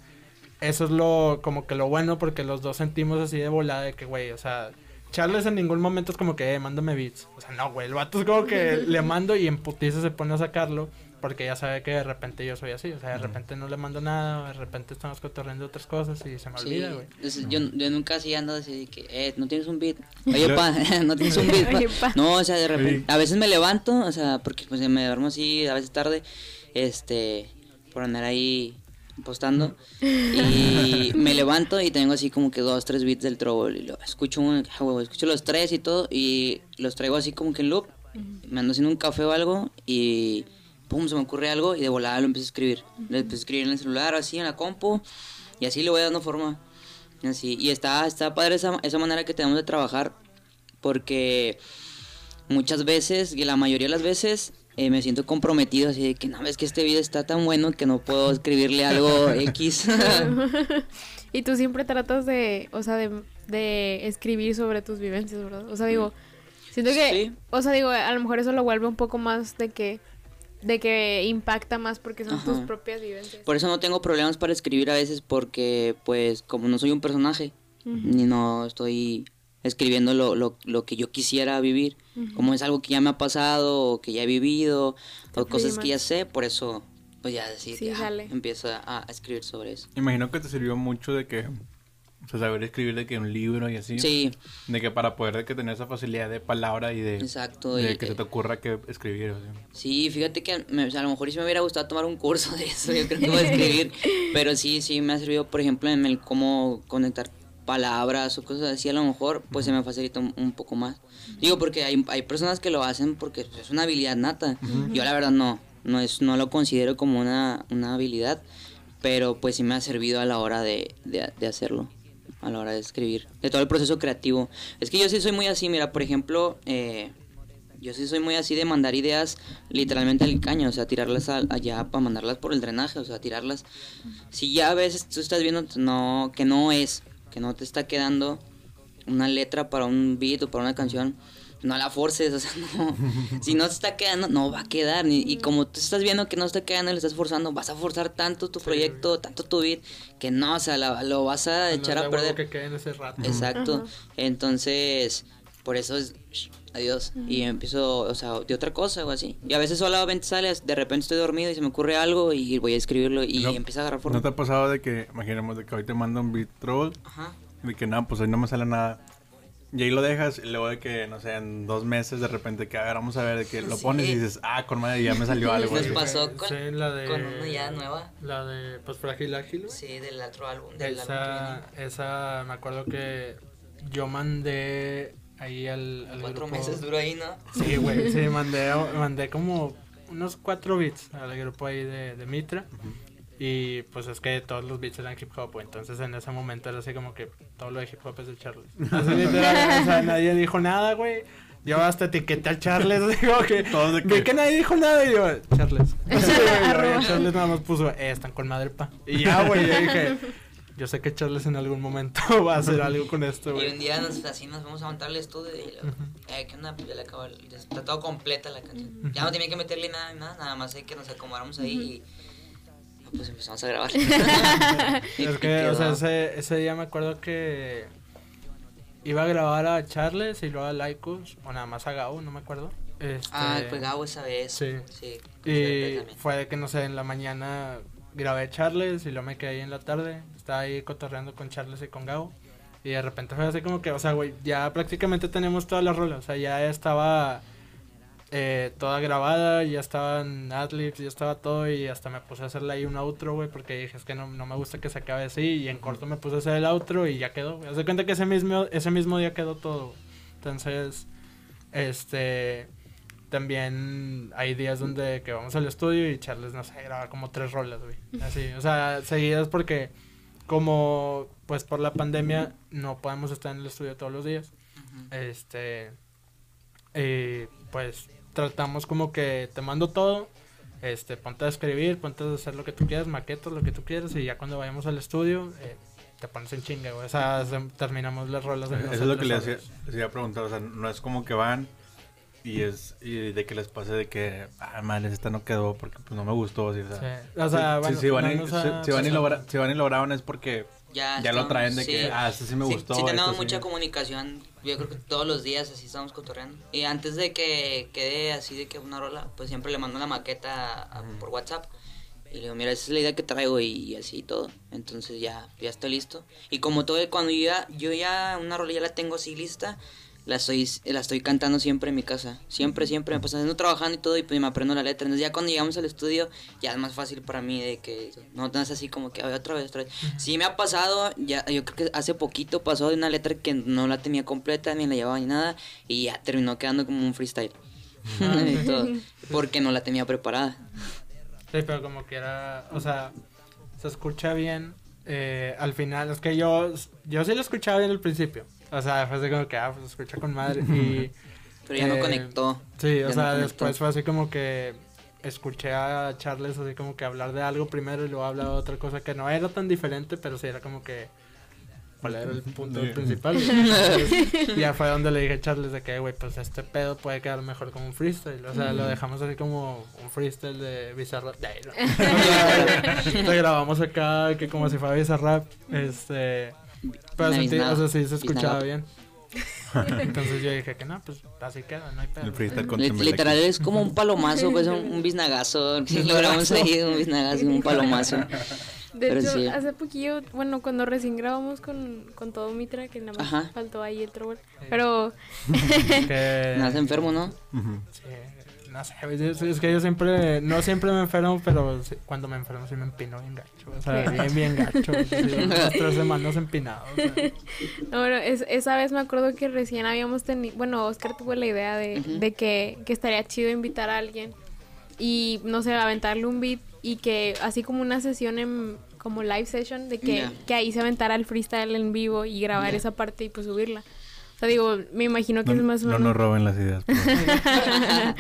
eso es lo, como que lo bueno, porque los dos sentimos así de volada de que, güey, o sea, Charles en ningún momento es como que, eh, mándame beats. O sea, no, güey, el vato es como que le mando y en putiza se pone a sacarlo, porque ya sabe que de repente yo soy así. O sea, de repente no le mando nada, de repente estamos cotorreando otras cosas y se me Sí, olvida, güey. entonces, yo, yo nunca así ando así de que, eh, no tienes un beat. Oye, pa, no tienes un beat. pa? Oye, pa. No, o sea, de repente, a veces me levanto, o sea, porque pues me duermo así, a veces tarde, este, por andar ahí postando. Y me levanto y tengo así como que dos, tres beats del trouble. Y lo escucho, un, ah, huevo, escucho los tres y todo, y los traigo así como que en loop. Me ando haciendo un café o algo y pum, se me ocurre algo y de volada lo empiezo a escribir. Lo empiezo a escribir en el celular, así en la compu, y así le voy dando forma. Así, y está, está padre esa, esa manera que tenemos de trabajar, porque muchas veces, y la mayoría de las veces, eh, me siento comprometido, así de que no, es que este video está tan bueno que no puedo escribirle algo X. Y tú siempre tratas de, o sea, de, de escribir sobre tus vivencias, ¿verdad? O sea, digo, siento que, Sí. o sea, digo, a lo mejor eso lo vuelve un poco más de que, de que impacta más porque son tus propias vivencias. Por eso no tengo problemas para escribir a veces, porque, pues, como no soy un personaje, ni no estoy escribiendo lo, lo, lo que yo quisiera vivir. Como es algo que ya me ha pasado, o que ya he vivido, o cosas que ya sé, por eso, pues ya decir, Sí, ya, sale. empiezo a, a escribir sobre eso. Imagino que te sirvió mucho de que, o sea, saber escribir de que un libro y así. Sí, De que para poder de que tener esa facilidad de palabra y de, exacto. de y- que se te ocurra que escribir. o sea. Sí, fíjate que me- o sea, a lo mejor sí me hubiera gustado tomar un curso de eso, yo creo que voy a escribir, pero sí, sí me ha servido, por ejemplo, en el cómo conectar palabras o cosas así, a lo mejor, pues se me facilita un, un poco más. Digo, porque hay, hay personas que lo hacen porque es una habilidad nata. Yo la verdad no, no es no lo considero como una, una habilidad, pero pues sí me ha servido a la hora de, de, de hacerlo, a la hora de escribir, de todo el proceso creativo. Es que yo sí soy muy así, mira, por ejemplo, eh, yo sí soy muy así de mandar ideas literalmente al caño, o sea, tirarlas al- allá para mandarlas por el drenaje, o sea, tirarlas. Si ya a veces tú estás viendo no, que no es, que no te está quedando una letra para un beat o para una canción, no la forces, o sea, no. Si no te está quedando, no va a quedar. Y, y como tú estás viendo que no está quedando y le estás forzando, vas a forzar tanto tu proyecto, tanto tu beat, que no, o sea, la- lo vas a echar a perder. que quede en ese rato. Exacto. Entonces, por eso es shh, adiós. Y empiezo, o sea, de otra cosa o así. Y a veces solamente sale, de repente estoy dormido y se me ocurre algo y voy a escribirlo y No- empieza a agarrar forma. ¿No te ha pasado de que, imaginemos, de que hoy te manda un beat troll, Ajá. de que no, pues hoy no me sale nada? Y ahí lo dejas, y luego de que, no sé, en dos meses de repente que agarramos a ver, de que lo Sí. pones y dices, ah, con madre, ya me salió algo. Así. pasó con, Sí, la de- con una ya nueva. La de pues Frágil Ágil. Sí, del otro álbum. Del álbum Esa, esa, me acuerdo que yo mandé ahí al, al. Cuatro grupo- meses duró ahí, ¿no? Sí, güey, sí, mandé, mandé como unos cuatro beats al grupo ahí de, de Mitra. Y pues es que todos los beats eran hip hop, güey. Entonces en ese momento era así como que todo lo de hip hop es de Charles. Así literal, o sea, nadie dijo nada, güey. Yo hasta etiqueté al Charles, digo que. De Vi que- que nadie dijo nada y yo, Charles. Güey, Arroba. Charles nada más puso, eh, están con madre pa. Y ya, güey, yo dije, yo sé que Charles en algún momento va a hacer algo con esto, Y un güey. día nos, así nos vamos a montar el estudio y luego, eh, ¿qué onda? Pues ya le acabo, ya está todo completa la canción. Ya no tenía que meterle nada, nada, nada más hay que nos acomodamos ahí y pues empezamos a grabar. Es que, o sea, ese, ese día me acuerdo que iba a grabar a Charles y luego a Laicos, o nada más a Gabo, no me acuerdo. Este, Ah, pues Gabo esa vez. Sí. Sí. Y fue de que, no sé, en la mañana grabé a Charles y luego me quedé ahí en la tarde. Estaba ahí cotorreando con Charles y con Gabo. Y de repente fue así como que, o sea, güey, ya prácticamente tenemos todas las rolas. O sea, ya estaba eh, toda grabada, ya estaban adlibs, ya estaba todo. Y hasta me puse a hacerle ahí un outro, güey, porque dije, es que no, no me gusta que se acabe así. Y en corto me puse a hacer el outro y ya quedó, güey. Haz de cuenta que ese mismo, ese mismo día quedó todo, güey. Entonces, este también hay días donde que vamos al estudio y Charles, no sé, graba como tres rolas, güey. Así, o sea, seguidas porque como pues por la pandemia no podemos estar en el estudio todos los días. Este y pues tratamos como que te mando todo, este, ponte a escribir, ponte a hacer lo que tú quieras, maquetas, lo que tú quieras y ya cuando vayamos al estudio eh, te pones en chinga, güey. O sea, se- terminamos las rolas. en Eso es lo que horas. les iba a preguntar, o sea, no es como que van y es y de que les pase de que, ah, madre, esta no quedó porque pues no me gustó, o sea, Sí. O sea, si- bueno, si, van y, si- si van y pasar- logra- si van y lo graban es porque Ya, ya lo estamos- traen de sí. que, ah, este sí me Sí, gustó. Sí, tenemos mucha comunicación. Yo creo que todos los días así estamos cotorreando. Y antes de que quede así de que una rola, pues siempre le mando una maqueta a- por WhatsApp. Y le digo, mira, esa es la idea que traigo y, así y todo. Entonces ya, ya está listo. Y como todo, cuando yo ya, yo ya una rola ya la tengo así lista, la estoy, la estoy cantando siempre en mi casa. Siempre, siempre. Me paso trabajando y todo y pues me aprendo la letra. Entonces ya cuando llegamos al estudio ya es más fácil para mí de que no, no es así como que otra vez, otra vez. Sí me ha pasado, ya yo creo que hace poquito pasó de una letra que no la tenía completa, ni la llevaba ni nada y ya terminó quedando como un freestyle. y todo, porque no la tenía preparada. Sí, pero como quiera, o sea, se escucha bien. eh, al final, es que yo, yo sí lo escuchaba bien al principio. O sea, fue así como que, ah, pues escucha con madre. Y, Pero ya no Eh, conectó. sí, Ya o sea, después fue así como que escuché a Charles así como que hablar de algo primero y luego hablar de otra cosa que no era tan diferente, pero sí era como que... ¿Cuál era el punto principal? Entonces, ya fue donde le dije a Charles de que, güey, pues este pedo puede quedar mejor como un freestyle. O sea, lo dejamos así como un freestyle de Bizarrap. Lo grabamos acá que como si fuera Bizarrap. Este... Pero sentí, o sea, sí se escuchaba bien. Entonces yo dije que no, pues así queda, no hay pedo. El freestyle con Li- Timberlake. Literal es como un palomazo, pues un, un biznagazo. Logramos ahí un biznagazo, un palomazo. De Pero hecho, sí. hace poquillo, bueno, cuando recién grabamos con, con todo Mitra, que nada más Ajá. faltó ahí el trouble. Pero Que- Nada enfermo, ¿no? Ujú. Sí, no sé, es, es que yo siempre, no siempre me enfermo, pero cuando me enfermo sí me empino bien gacho, o sea, bien, bien gacho, sí, unas tres semanas empinado, o sea, No, bueno, es- esa vez me acuerdo que recién habíamos tenido, bueno, Oscar tuvo la idea de, de que, que estaría chido invitar a alguien y, no sé, aventarle un beat y que así como una sesión en, como live session, de que, que ahí se aventara el freestyle en vivo y grabar esa parte y pues subirla. O sea, digo, me imagino que No, es más o no nos roben las ideas.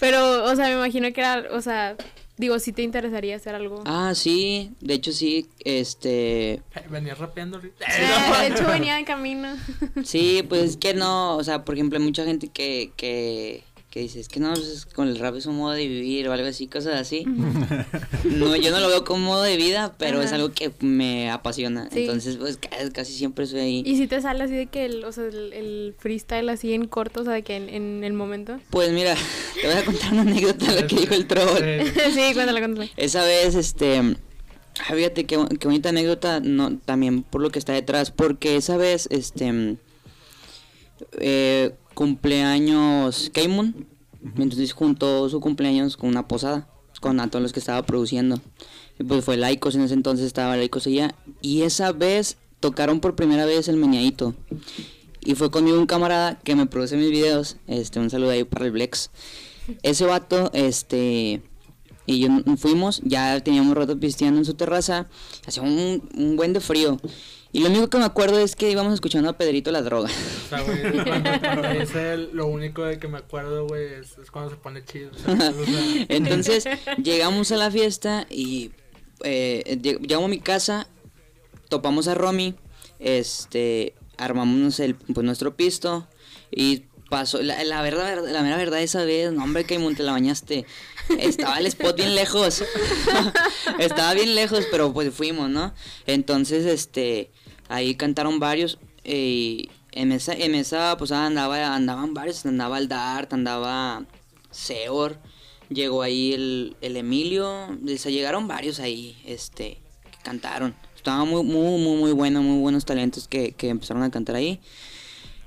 Pero, o sea, me imagino que era, o sea, digo, si te interesaría hacer algo. Ah, sí, de hecho sí, este... venía rapeando ahorita. Eh, de hecho, venía de camino. Sí, pues es que no, o sea, por ejemplo, hay mucha gente que, que, que dice, es que no, pues, es- con el rap es un modo de vivir o algo así, cosas así. No, yo no lo veo como modo de vida, pero es algo que me apasiona. Sí. Entonces, pues ca- casi siempre estoy ahí. Y si te sale así de que el, o sea, el, el freestyle así en corto, o sea, de que en, en el momento. Pues mira, te voy a contar una anécdota de lo que dijo el troll. Sí. cuéntale, cuéntale. Esa vez, este, ah, fíjate qué, qué bonita anécdota, no, también por lo que está detrás, porque esa vez, este, eh, cumpleaños Keimun, entonces juntó su cumpleaños con una posada, con a todos los que estaba produciendo, y pues fue Laicos, en ese entonces estaba Laicos allá, y esa vez tocaron por primera vez el Meñadito, y fue conmigo un camarada que me produce mis videos, este, un saludo ahí para el Blex, ese vato, este, y yo fuimos, ya teníamos rato pisteando en su terraza, hacía un, un buen de frío. Y lo único que me acuerdo es que íbamos escuchando a Pedrito la droga. O sea, güey, dice el- lo único de que me acuerdo, güey, es, es cuando se pone chido, ¿sabes? O sea, Entonces llegamos a la fiesta y eh, lleg- llegamos a mi casa, topamos a Romy, este, armamos el, pues, nuestro pisto y pasó, la, la verdad, la mera verdad esa vez, no hombre que te la bañaste, estaba el spot bien lejos, estaba bien lejos, pero pues fuimos, ¿no? Entonces, este, ahí cantaron varios eh, en esa, en esa pues andaba, andaban varios, andaba el Dart, andaba Seor, llegó ahí el, el Emilio, se llegaron varios ahí, este, que cantaron. Estaba muy, muy, muy, muy bueno, muy buenos talentos que, que empezaron a cantar ahí.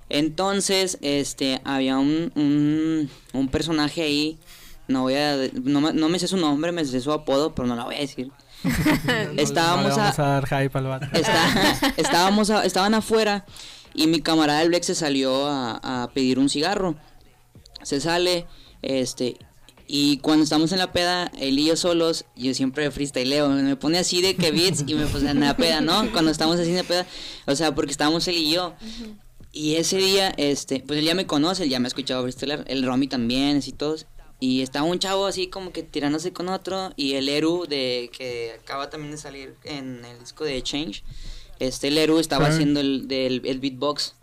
Entonces, este, había un, un, un personaje ahí, no voy a, no, no me sé su nombre, me sé su apodo, pero no lo voy a decir. Estábamos no le a, vamos a dar hype al vato. Está- estábamos a- estaban afuera y mi camarada el Blex se salió a, a pedir un cigarro. Se sale, este, y cuando estamos en la peda, él y yo solos, yo siempre freestyleo, me pone así de que beats y me puse en la peda, ¿no? Cuando estamos así en la peda, o sea, porque estábamos él y yo. Y ese día, este, pues él ya me conoce, él ya me ha escuchado freestylear, el Romy también, así todos. Y estaba un chavo así como que tirándose con otro. Y el Eru, de, que acaba también de salir en el disco de Change. Este, el Eru estaba Ah. haciendo el, del, el beatbox.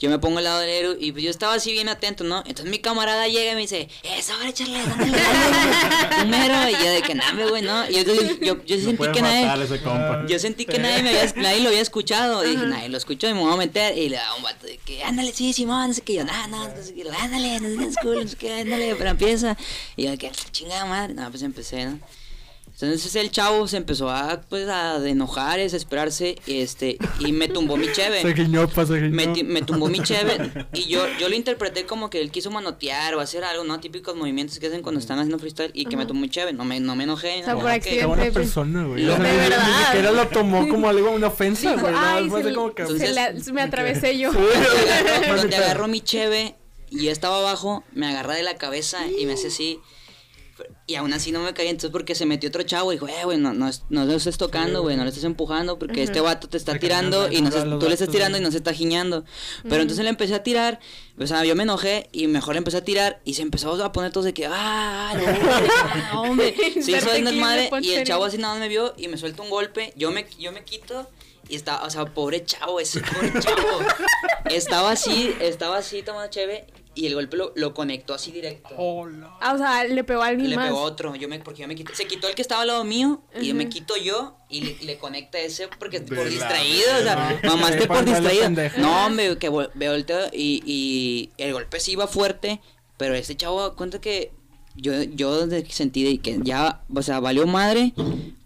Yo me pongo al lado del Eru y pues yo estaba así bien atento, ¿no? Entonces mi camarada llega y me dice, eso, ahora échale, dándole, un mero. Y yo de que nada, güey, ¿no? Y yo, yo, yo, No sentí que nadie... faltar ese compa. Yo sentí que nadie, me había, nadie lo había escuchado. Y dije, nadie lo escuchó y me voy a meter. Y le daba un vato de que, ándale, sí, Simón, no sé qué. Yo, nada, nada, no sé qué. Ándale, no sé qué, es cool, no sé qué, ándale, pero empieza. Y yo, de que, chingada madre. No, pues empecé, ¿no? Entonces el chavo se empezó a, pues, a enojar, a desesperarse, este, y me tumbó mi cheve. Se guiñó, pa, se guiñó. Me, tumbó mi cheve y yo, yo lo interpreté como que él quiso manotear o hacer algo, ¿no? Típicos movimientos que hacen cuando están haciendo freestyle y que me tumbó mi cheve. No me, no me enojé. O sea, por que- accidente. Qué buena persona, güey. Lo- O sea, De ni- ni, verdad. siquiera lo tomó como algo, una ofensa, güey. Ay, se, como que... Entonces- se la- me atravesé yo. Sí, donde agarró mi cheve y estaba abajo, me agarra de la cabeza y me hace así. Y aún así no me caí, entonces porque se metió otro chavo y dijo, eh, güey, no, no, no lo estés tocando, güey, no lo estés empujando porque este vato te está tirando y no se- tú le estás tirando y no se está giñando. Pero entonces le empecé a tirar, o sea, yo me enojé y mejor empecé a tirar y se empezó a poner todos de que, ah, no, no, hombre. Se hizo de madre y el chavo así nada más me vio y me suelta un golpe, yo me, yo me quito y estaba, o sea, pobre chavo, ese pobre chavo. estaba así, estaba así tomando cheve y el golpe lo, lo conectó así directo. Hola. Ah, o sea, le pegó a alguien Le más. pegó otro, yo me, porque yo me quité, se quitó el que estaba al lado mío y yo me quito yo y le, le conecta ese porque De por la distraído, o sea, mamaste Sí, por distraído. No, hombre, que veo el dedo y, y el golpe sí iba fuerte, pero este chavo cuenta que yo, yo sentí de que ya, o sea, valió madre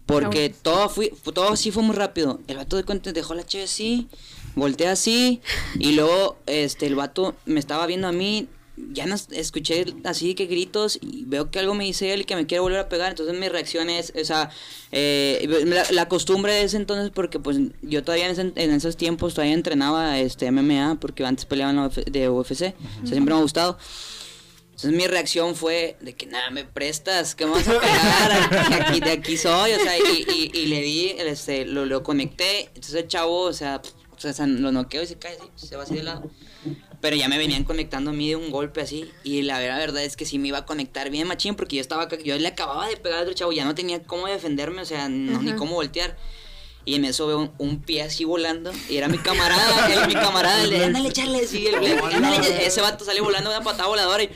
porque todo fui, todo sí fue muy rápido. El vato de cuenta dejó la cheve así, volteé así y luego este el vato me estaba viendo a mí ya no escuché así que gritos y veo que algo me dice él y que me quiere volver a pegar entonces mi reacción es o sea eh, la, la costumbre de ese entonces porque pues yo todavía en, ese- en esos tiempos todavía entrenaba este MMA porque antes peleaba en la UF de UFC o sea, siempre me ha gustado. Entonces mi reacción fue de que nada, me prestas, que me vas a pegar, aquí, aquí- de aquí soy, o sea, y, y, y le di, este, lo, lo conecté, entonces el chavo, o sea, o sea, lo noqueo y se cae así, se va así de lado. Pero ya me venían conectando a mí de un golpe así, y la verdad, es que sí me iba a conectar bien machín, porque yo estaba, acá- yo le acababa de pegar al otro chavo, ya no tenía cómo defenderme, o sea, no, ni cómo voltear. Y en eso veo un, un pie así volando. Y era mi camarada, él, mi camarada, le ándale, echarle. Sí, el, el- ándale, échale". ese vato sale volando una patada voladora y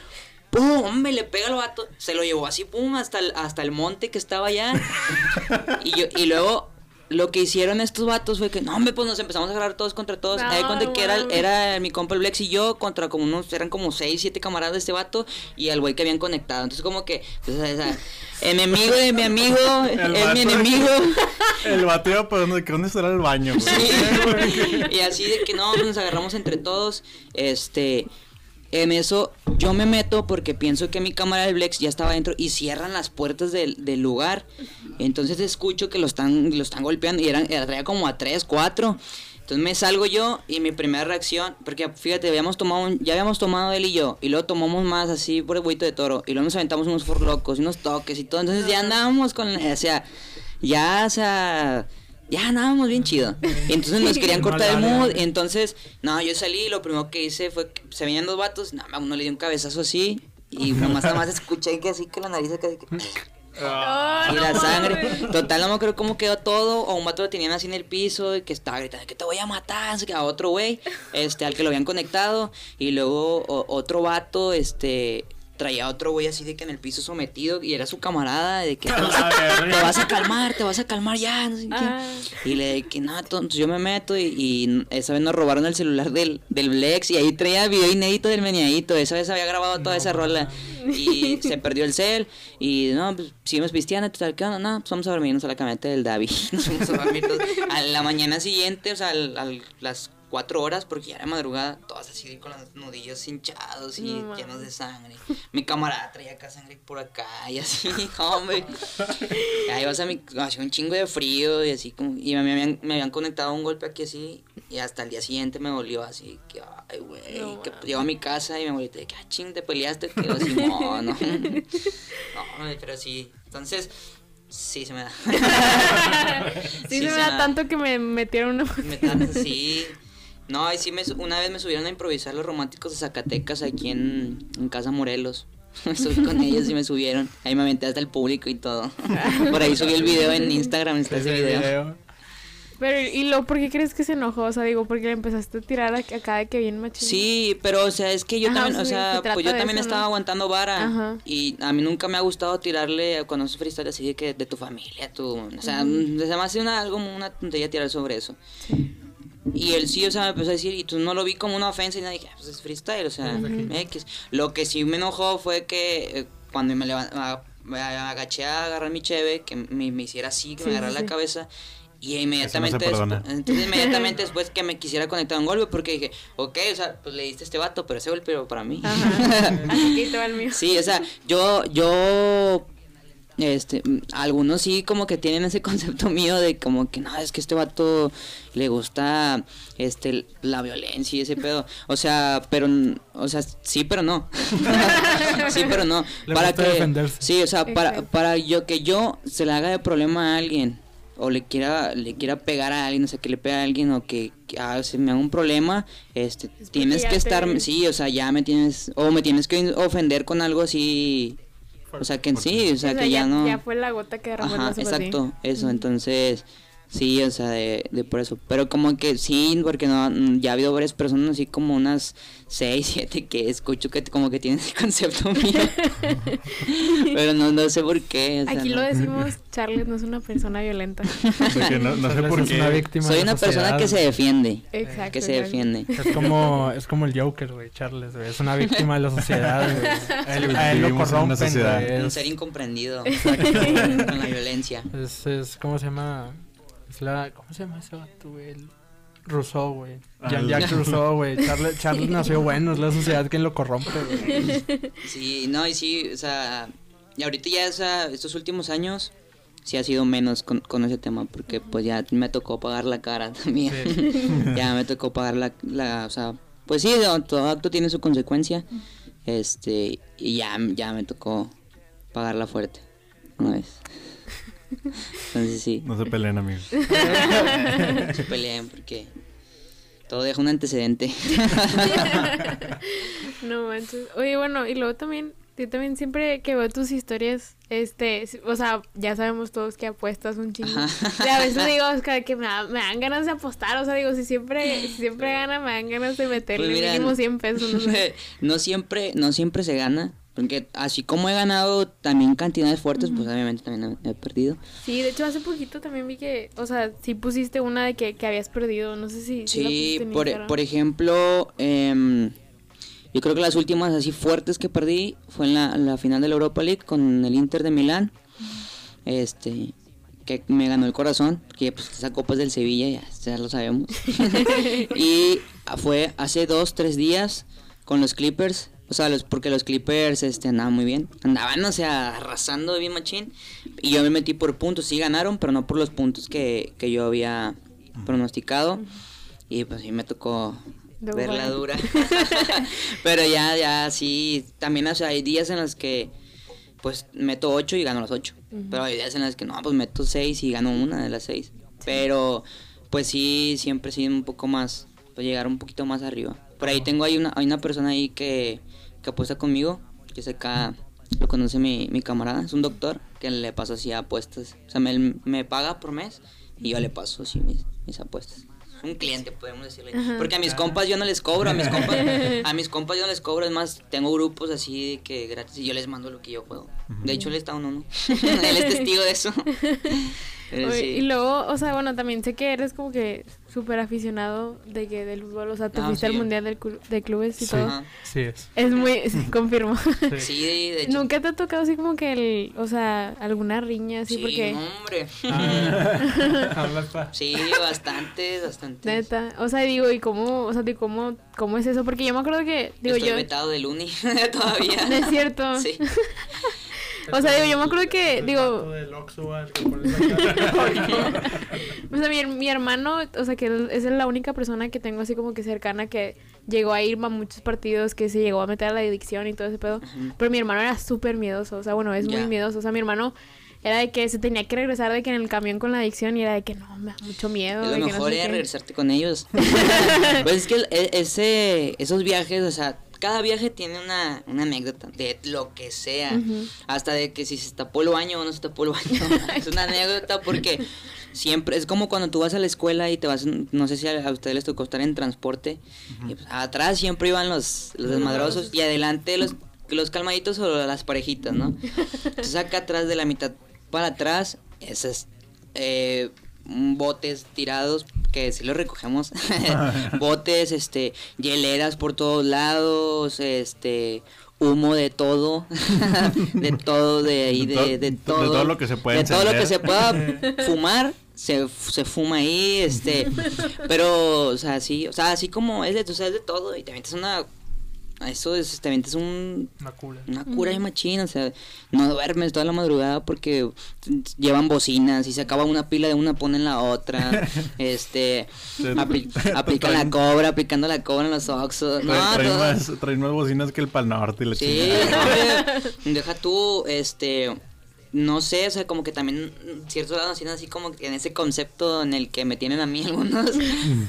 ¡pum! Hombre, le pega al vato. Se lo llevó así, ¡pum! Hasta el, hasta el monte que estaba allá. Y, yo, y luego lo que hicieron estos vatos fue que, no, hombre, pues nos empezamos a agarrar todos contra todos. No, Ahí cuenta que era, era mi compa el Blex y yo contra como unos, eran como 6, 7 camaradas de este vato y al güey que habían conectado. Entonces, como que, pues, o sea, enemigo de mi amigo, es mi enemigo. El bateo, pero ¿dónde, ¿dónde estará el baño, güey? Sí. y así de que no, pues nos agarramos entre todos. Este, en eso yo me meto porque pienso que mi cámara del Blex ya estaba dentro y cierran las puertas del, lugar. Entonces escucho que lo están, lo están golpeando y eran, era- como a tres, cuatro. Entonces me salgo yo y mi primera reacción, porque fíjate, habíamos tomado un- ya habíamos tomado él y yo, y luego tomamos más así por el huito de toro, y luego nos aventamos unos forlocos, unos toques y todo, entonces ya andábamos con, o sea, ya, o sea, ya andábamos bien chido. Y entonces nos querían cortar el mood, y entonces, no, yo salí y lo primero que hice fue que se venían dos vatos, nada más uno le dio un cabezazo así, y nomás nada más escuché que así que la nariz casi que... Y no la sangre. mames. Total, no me acuerdo cómo quedó todo. O un vato lo tenían así en el piso y que estaba gritando que te voy a matar. sé qué, A otro güey, este, al que lo habían conectado. Y luego o- otro vato, este, traía a otro güey así de que en el piso sometido. Y era su camarada, de que te vas a, te vas a calmar, te vas a calmar ya. No sé qué. Ah. Y le dije que no, entonces yo me meto y, y esa vez nos robaron el celular del, del Blex y ahí traía video inédito del meneadito. Esa vez había grabado toda esa rola y se perdió el cel y no, pues seguimos pisteando, total, ¿qué onda? No, pues vamos a dormirnos a la camioneta del David. Nos fuimos a dormir todos. A la mañana siguiente, o sea, al- al- las cuatro horas, porque ya era madrugada, todas así con los nudillos hinchados y No llenos de sangre. Mi camarada traía acá sangre por acá y así, hombre. Ahí vas a mi, hacía un chingo de frío y así como, y me habían, me habían conectado un golpe aquí así y hasta el día siguiente me dolió así, que ay güey, No que llego a mi casa y me volví de que ah, ching, te peleaste, que así, no, no. No, hombre, pero sí, entonces, sí se me da. Sí, se me da tanto que me metieron una... Me dan- sí. No, ahí sí me, su- una vez me subieron a improvisar los románticos de Zacatecas aquí en, en Casa Morelos. Me subí con ellos y me subieron. Ahí me aventé hasta el público y todo. Por ahí subí el video en Instagram, está ese video. video. Pero, ¿y lo por qué crees que se enojó? O sea, digo, porque le empezaste a tirar a- acá de que bien machín. Sí, pero o sea, es que yo Ajá, también, o sea, se pues yo también eso, estaba ¿no? aguantando vara Ajá. y a mí nunca me ha gustado tirarle cuando es freestyle así de que de tu familia, tu, o sea, mm, se me hace una algo como una tontería tirar sobre eso. Y él sí, o sea, me empezó a decir, y tú no lo vi como una ofensa y nada, dije, "Ah, pues es freestyle, o sea, X. Lo que sí me enojó fue que eh, cuando me, levan- a- me agaché a agarrar mi cheve, que me, me hiciera así, que Sí, me sí, agarrara la cabeza. Y inmediatamente, perdona. despu- entonces inmediatamente después que me quisiera conectar un golpe, porque dije, ok, o sea, pues le diste a este vato, pero ese golpe era para mí. Ajá. Así el mío. Sí, o sea, yo, yo, este, mm, algunos sí como que tienen ese concepto mío de como que no, es que este vato le gusta, este, la violencia y ese pedo. O sea, pero, o sea, sí, pero no. sí, pero no. Le para que, defenderse. sí, o sea, para, para yo que yo se le haga de problema a alguien o le quiera le quiera pegar a alguien, o sea, que le pegue a alguien o que, que, ah, se me haga un problema, este, tienes que te- estar, sí, o sea, ya me tienes, o me tienes que ofender con algo así, o sea, que en sí, o sea, que ya, no... Ya fue la gota que derramó el Ajá, exacto, eso, entonces, Sí, o sea, de, de por eso. Pero como que sí, porque no, mm, ya ha habido varias personas, así como unas 6, 7, que escucho que como que tienen ese concepto mío. Pero no, no sé por qué. o sea, Aquí no. lo decimos, Charles no es una persona violenta. No, no sé por es una qué. víctima Soy una persona que se defiende. Exacto. Que se exacto. defiende. Es como, es como el Joker, güey, Charles, güey. Es una víctima de la sociedad, güey. A él, a él lo corrompen. Un ser incomprendido con la violencia. es, es- ¿cómo se llama? Es la, ¿cómo se llama ese vato, güey? El- Rousseau, güey. Ah, Jean- el- Jacques Rousseau, güey. Charles, Charles nació bueno, es la sociedad quien lo corrompe, güey. Sí, no, y sí, o sea, y ahorita ya esa, estos últimos años sí ha sido menos con, con ese tema, porque pues ya me tocó pagar la cara también. ya me tocó pagar la, la, o sea, pues sí, todo acto tiene su consecuencia, este, y ya, ya me tocó pagarla fuerte, una vez. Entonces sí, No se peleen, amigos. no se peleen porque todo deja un antecedente. No manches. Oye, bueno, y luego también, yo también siempre que veo tus historias, este, o sea, ya sabemos todos que apuestas un chingo. Ajá. Y a veces digo, Oscar, que me, da- me dan ganas de apostar, o sea, digo, si siempre, si siempre gana, me dan ganas de meterle Pues mira, mínimo 100 pesos, no sé. no siempre, no siempre se gana. Porque así como he ganado también cantidades fuertes, pues obviamente también he, he perdido. Sí, de hecho, hace poquito también vi que, o sea, sí pusiste una de que, que habías perdido, no sé si... si Sí, en por, Instagram. por ejemplo, em, yo creo que las últimas así fuertes que perdí fue en la, la final de la Europa League con el Inter de Milán. Este, que me ganó el corazón, que pues esa copa es del Sevilla, ya, ya lo sabemos. y fue hace dos, tres días con los Clippers. O sea, los, porque los Clippers este, andaban muy bien. Andaban, o sea, arrasando bien machín. Y yo me metí por puntos. Sí ganaron, pero no por los puntos que, que yo había pronosticado. Y pues sí me tocó verla bueno. dura. pero ya, ya, sí. También, o sea, hay días en los que pues meto ocho y gano las ocho. Pero hay días en los que no, pues meto seis y gano una de las seis. Pero pues sí, siempre sí un poco más, pues llegar un poquito más arriba. Por ahí tengo ahí una, hay una persona ahí que, que apuesta conmigo, que es acá, lo conoce mi, mi camarada, es un doctor que le paso así apuestas. O sea, me, me paga por mes y yo le paso así mis, mis apuestas. Es un cliente, podemos decirle. Porque a mis compas yo no les cobro, a mis compas, a mis compas yo no les cobro, es más, tengo grupos así de que gratis y yo les mando lo que yo puedo. De hecho, él está uno, ¿no? él es testigo de eso. Pero Oye, sí. Y luego, o sea, bueno, también sé que eres como que súper aficionado de que del fútbol, o sea, te Ah, fuiste al sí. mundial del de clubes y Sí. todo. Ajá. Sí es. Es muy, sí, confirmo. Sí, de hecho. Nunca te ha tocado así como que el, o sea, alguna riña así Sí, porque hombre. Ah. Sí, bastante, bastante. neta, o sea, digo, ¿y cómo, o sea, de cómo cómo es eso? Porque yo me acuerdo que digo Estoy yo vetado del uni todavía. no es cierto. Sí. O sea, digo, yo me acuerdo que digo, que acá. O sea, mi, mi hermano, o sea, que él es la única persona que tengo así como que cercana que llegó a ir a muchos partidos, que se llegó a meter a la adicción y todo ese pedo. Pero mi hermano era súper miedoso, o sea, bueno, es muy miedoso. O sea, mi hermano era de que se tenía que regresar de que en el camión con la adicción y era de que no, me da mucho miedo. De lo que no mejor sé es qué. regresarte con ellos. pues es que el- e- ese, esos viajes, o sea, cada viaje tiene una, una anécdota de lo que sea. Hasta de que si se tapó el baño o no se tapó el baño. es una anécdota porque siempre, es como cuando tú vas a la escuela y te vas, no sé si a, a ustedes les tocó estar en transporte. y pues, atrás siempre iban los, los desmadrosos y adelante los, los calmaditos o las parejitas, ¿no? Entonces acá atrás de la mitad para atrás, esas eh, botes tirados que si los recogemos botes este hieleras por todos lados este humo de todo de todo de ahí De de, to- de de todo todo lo que se puede de todo lo que se pueda fumar se, se fuma ahí este pero o sea sí o sea así como es de tú sabes de todo y te avientas una eso es te avientas un Una cura. una cura de machín, o sea, no duermes toda la madrugada porque llevan bocinas y se acaba una pila de una ponen la otra, este, Te- apli- aplican la cobra, aplicando la cobra en los oxos, no, Traen, todo- más, traen más bocinas que el Pal Norte y la sí, chingada. hombre, deja tú, este, no sé, o sea, como que también ciertos lados tienen así como que en ese concepto en el que me tienen a mí algunos,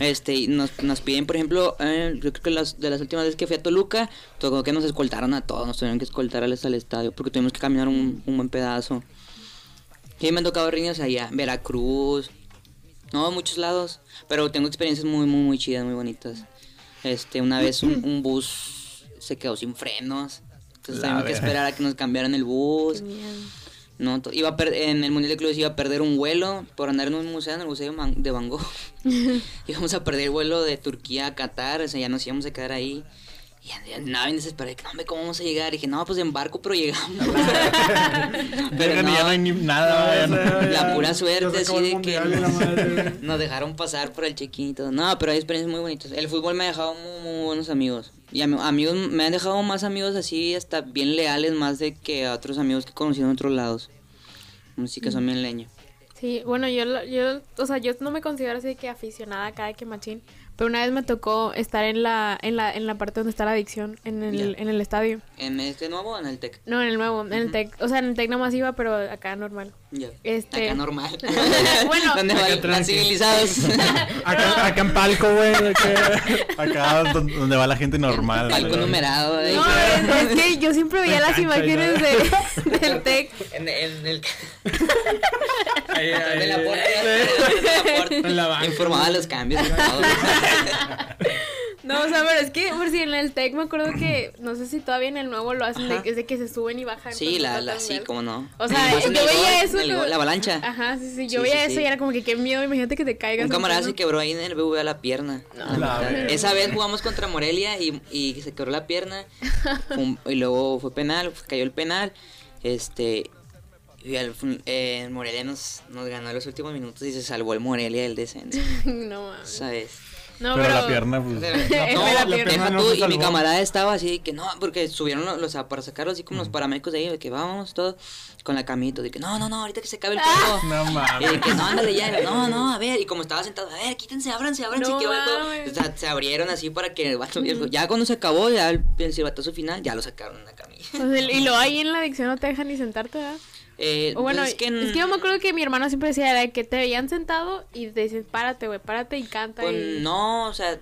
este, y nos, nos piden, por ejemplo, eh, yo creo que las, de las últimas veces que fui a Toluca, tocó que nos escoltaron a todos, nos tuvieron que escoltar al, al estadio, porque tuvimos que caminar un, un buen pedazo. Sí, me han tocado riñas allá, Veracruz, No, muchos lados. Pero tengo experiencias muy, muy, muy chidas, muy bonitas. Este, una vez un, un bus se quedó sin frenos. Entonces tuvimos que esperar a que nos cambiaran el bus. Qué. No, iba a per- en el Mundial de Clubes iba a perder un vuelo por andar en un museo, en el Museo de Van Gogh. íbamos a perder el vuelo de Turquía a Qatar, o sea, ya nos íbamos a quedar ahí. Y andaba bien desesperado, que no, hombre, ¿cómo vamos a llegar? Y dije, no, pues en barco, pero llegamos. pero Verga, ya no hay ni nada, ya no- la pura suerte, así de que nos dejaron pasar por el check-in y todo. No, pero hay experiencias muy bonitas. El fútbol me ha dejado muy, muy buenos amigos. Y ami- amigos, me han dejado más amigos así, hasta bien leales, más de que a otros amigos que he conocido en otros lados. Así que son bien leños. Sí, bueno, yo, yo, o sea, yo no me considero así que aficionada a cada que machín, pero una vez me tocó estar en la, en la, en la parte donde está la adicción, en el, en el estadio. ¿En este nuevo o en el TEC? No, en el nuevo, en el. TEC, o sea, en el TEC nomás iba, pero acá normal. Ya. Este- Acá normal. Bueno. Donde Acá van civilizados. Acá, acá en palco, güey. Acá don- donde va la gente normal. Palco numerado. ahí. No, es, es que yo siempre veía las imágenes de, del TEC. En, en el. Ahí, de la puerta. de la puerta. En la banca. Informaba de los cambios. No, o sea, pero es que por si en el TEC me acuerdo que, no sé si todavía en el nuevo lo hacen, de, es de que se suben y bajan. Sí, la, la, sí, cómo no. O sea, en yo el veía gol, eso, el la avalancha. Ajá, sí, sí, yo Sí, veía sí, eso sí. y era como que qué miedo, imagínate que te caigas. Un camarada se quebró ahí en el BBVA la pierna. La verga. Esa vez jugamos contra Morelia y, y se quebró la pierna. Un- y luego fue penal, cayó el penal. Este. Y al fin- eh, el Morelia nos, nos ganó en los últimos minutos y se salvó el Morelia del descenso. no, mames. ¿Sabes? No, pero, pero, la pierna, pues. No, la la pierna deja no tú, se y mi camarada estaba así de que no, porque subieron los, los- para sacarlo así como los paramédicos de ahí, de que vamos todos con la camita, de que no, no, no, ahorita que se acabe el juego. No Y mames. de que no, ándale ya, no, no, a ver, y como estaba sentado, a ver, quítense, ábranse, ábranse, No que. O sea, se abrieron así para que el vato- el- ya cuando se acabó, ya el, el silbatazo final, ya lo sacaron en la camilla. o sea, y luego ahí en la adicción no te dejan ni sentarte, ¿verdad? Eh, O bueno, pues es que, yo me acuerdo que mi hermano siempre decía era que te veían sentado y te dicen, párate, güey, párate y canta. Pues y... no, o sea,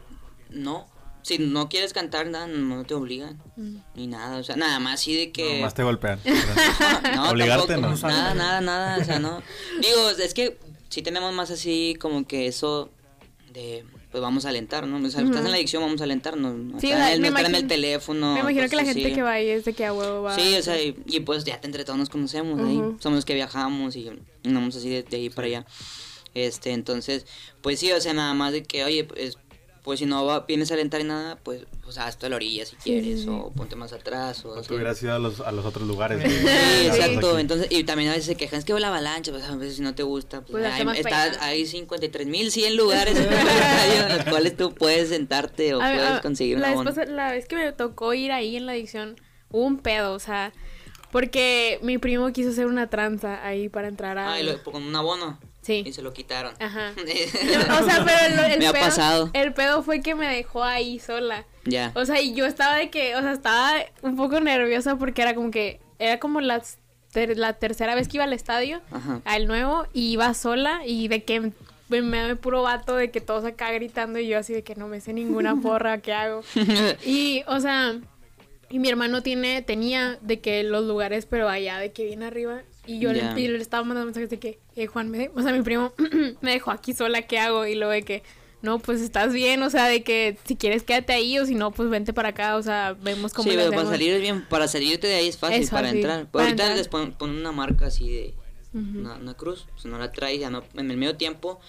no. Si no quieres cantar, nada, no te obligan. Mm. Ni nada, o sea, nada más así de que... Nomás te golpean. No, Obligarte, tampoco, no. Nada, nada, nada, o sea, no. Digo, es que sí tenemos más así como que eso de, pues vamos a alentar, ¿no? O sea, estás en la adicción, vamos a alentarnos. No Sí, estar, o sea, en, el- me no el teléfono. Me imagino que la gente así. que va ahí es de que a huevo va. Sí, o sea, y, y pues ya entre todos nos conocemos ahí. Somos los que viajamos y andamos así de, de ahí para allá. Este, entonces, pues sí, o sea, nada más de que, oye, pues, pues si no va, vienes a alentar y nada, pues, pues hazte a la orilla si quieres, sí, sí. o ponte más atrás, o O tú hubieras ido a los, a los otros lugares. Sí, güey. exacto. Aquí. Entonces, y también a veces se quejan, es que la avalancha, pues a veces si no te gusta, pues, Pues hay, está, hay 53.100 lugares en los cuales tú puedes sentarte o A ver, puedes a- conseguir la una vez, la vez que me tocó ir ahí en la adicción, hubo un pedo, o sea, porque mi primo quiso hacer una tranza ahí para entrar a... Ah, y lo- con un abono. Sí. Y se lo quitaron. Ajá. o sea, pero el, el Me ha pedo, pasado. el pedo fue que me dejó ahí sola. Ya. O sea, y yo estaba de que, o sea, estaba un poco nerviosa porque era como que, era como la, ter- la tercera vez que iba al estadio, Ajá. al nuevo, y iba sola y de que me, me da puro vato de que todos acá gritando y yo así de que no me sé ninguna porra, ¿qué hago? Y, o sea, y mi hermano tiene, tenía de que los lugares, pero allá de que viene arriba. Y yo le, estaba mandando mensajes de que, eh, Juan, me de- o sea, mi primo me dejó aquí sola, ¿qué hago? Y luego de que, no, pues estás bien, o sea, de que si quieres quédate ahí o si no, pues vente para acá, o sea, vemos cómo Sí, pero para salir es bien, para salirte de ahí es fácil, Es para entrar. Para ahorita entrar. les pon, pon una marca así de una, una cruz, si no la traes ya no en el medio tiempo,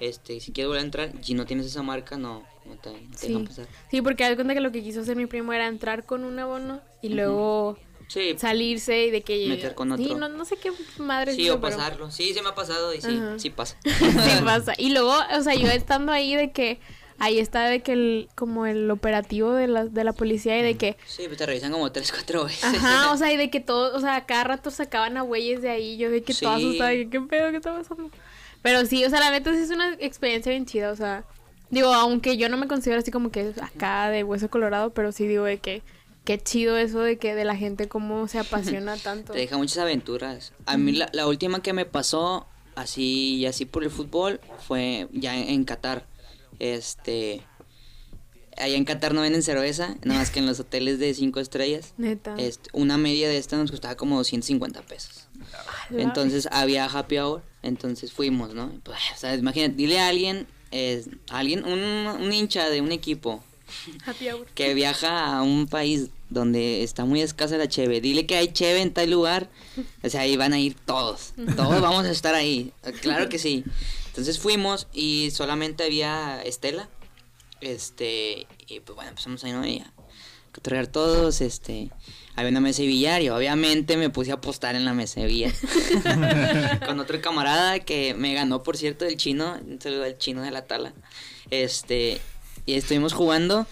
este, si quieres volver a entrar, si no tienes esa marca no, no te, no te dejan Sí. pasar. Sí, porque haz cuenta que lo que quiso hacer mi primo era entrar con un abono y luego Sí, salirse y de que... Meter con Sí, otro. no, no sé qué madre sí hizo, o pero- pasarlo. Sí, se me ha pasado y sí, Ajá. sí pasa. sí pasa. Y luego, o sea, yo estando ahí de que ahí está de que el como el operativo de la, de la policía y de que Sí, pues te revisan como tres, cuatro veces. ajá, o sea, y de que todo, o sea, cada rato sacaban a güeyes de ahí, yo de que toda Sí. asustada, de que, qué pedo, qué está pasando. Pero sí, o sea, la neta sí es una experiencia bien chida, o sea, digo, aunque yo no me considero así como que acá de hueso colorado, pero sí digo de que qué chido eso de que de la gente cómo se apasiona tanto. Te deja muchas aventuras. A mí la, la última que me pasó así y así por el fútbol fue ya en, en Qatar. Este allá en Qatar no venden cerveza, nada más que en los hoteles de cinco estrellas. Neta. Este, una media de esta nos costaba como 250 pesos. Entonces había happy hour, entonces fuimos, ¿no? Pues, o sea, imagínate, dile a alguien, eh, a alguien, un, un hincha de un equipo Happy hour. que viaja a un país donde está muy escasa la cheve, dile que hay cheve en tal lugar, o sea, ahí van a ir todos, todos vamos a estar ahí, claro que sí. Entonces fuimos y solamente había Estela, este, y pues bueno, empezamos ahí, ¿no? Y a cotorrear todos, este, había una mesa de billar y obviamente me puse a apostar en la mesa de billar. Con otro camarada que me ganó, por cierto, el chino, un saludo al chino de la tala. Este, y estuvimos jugando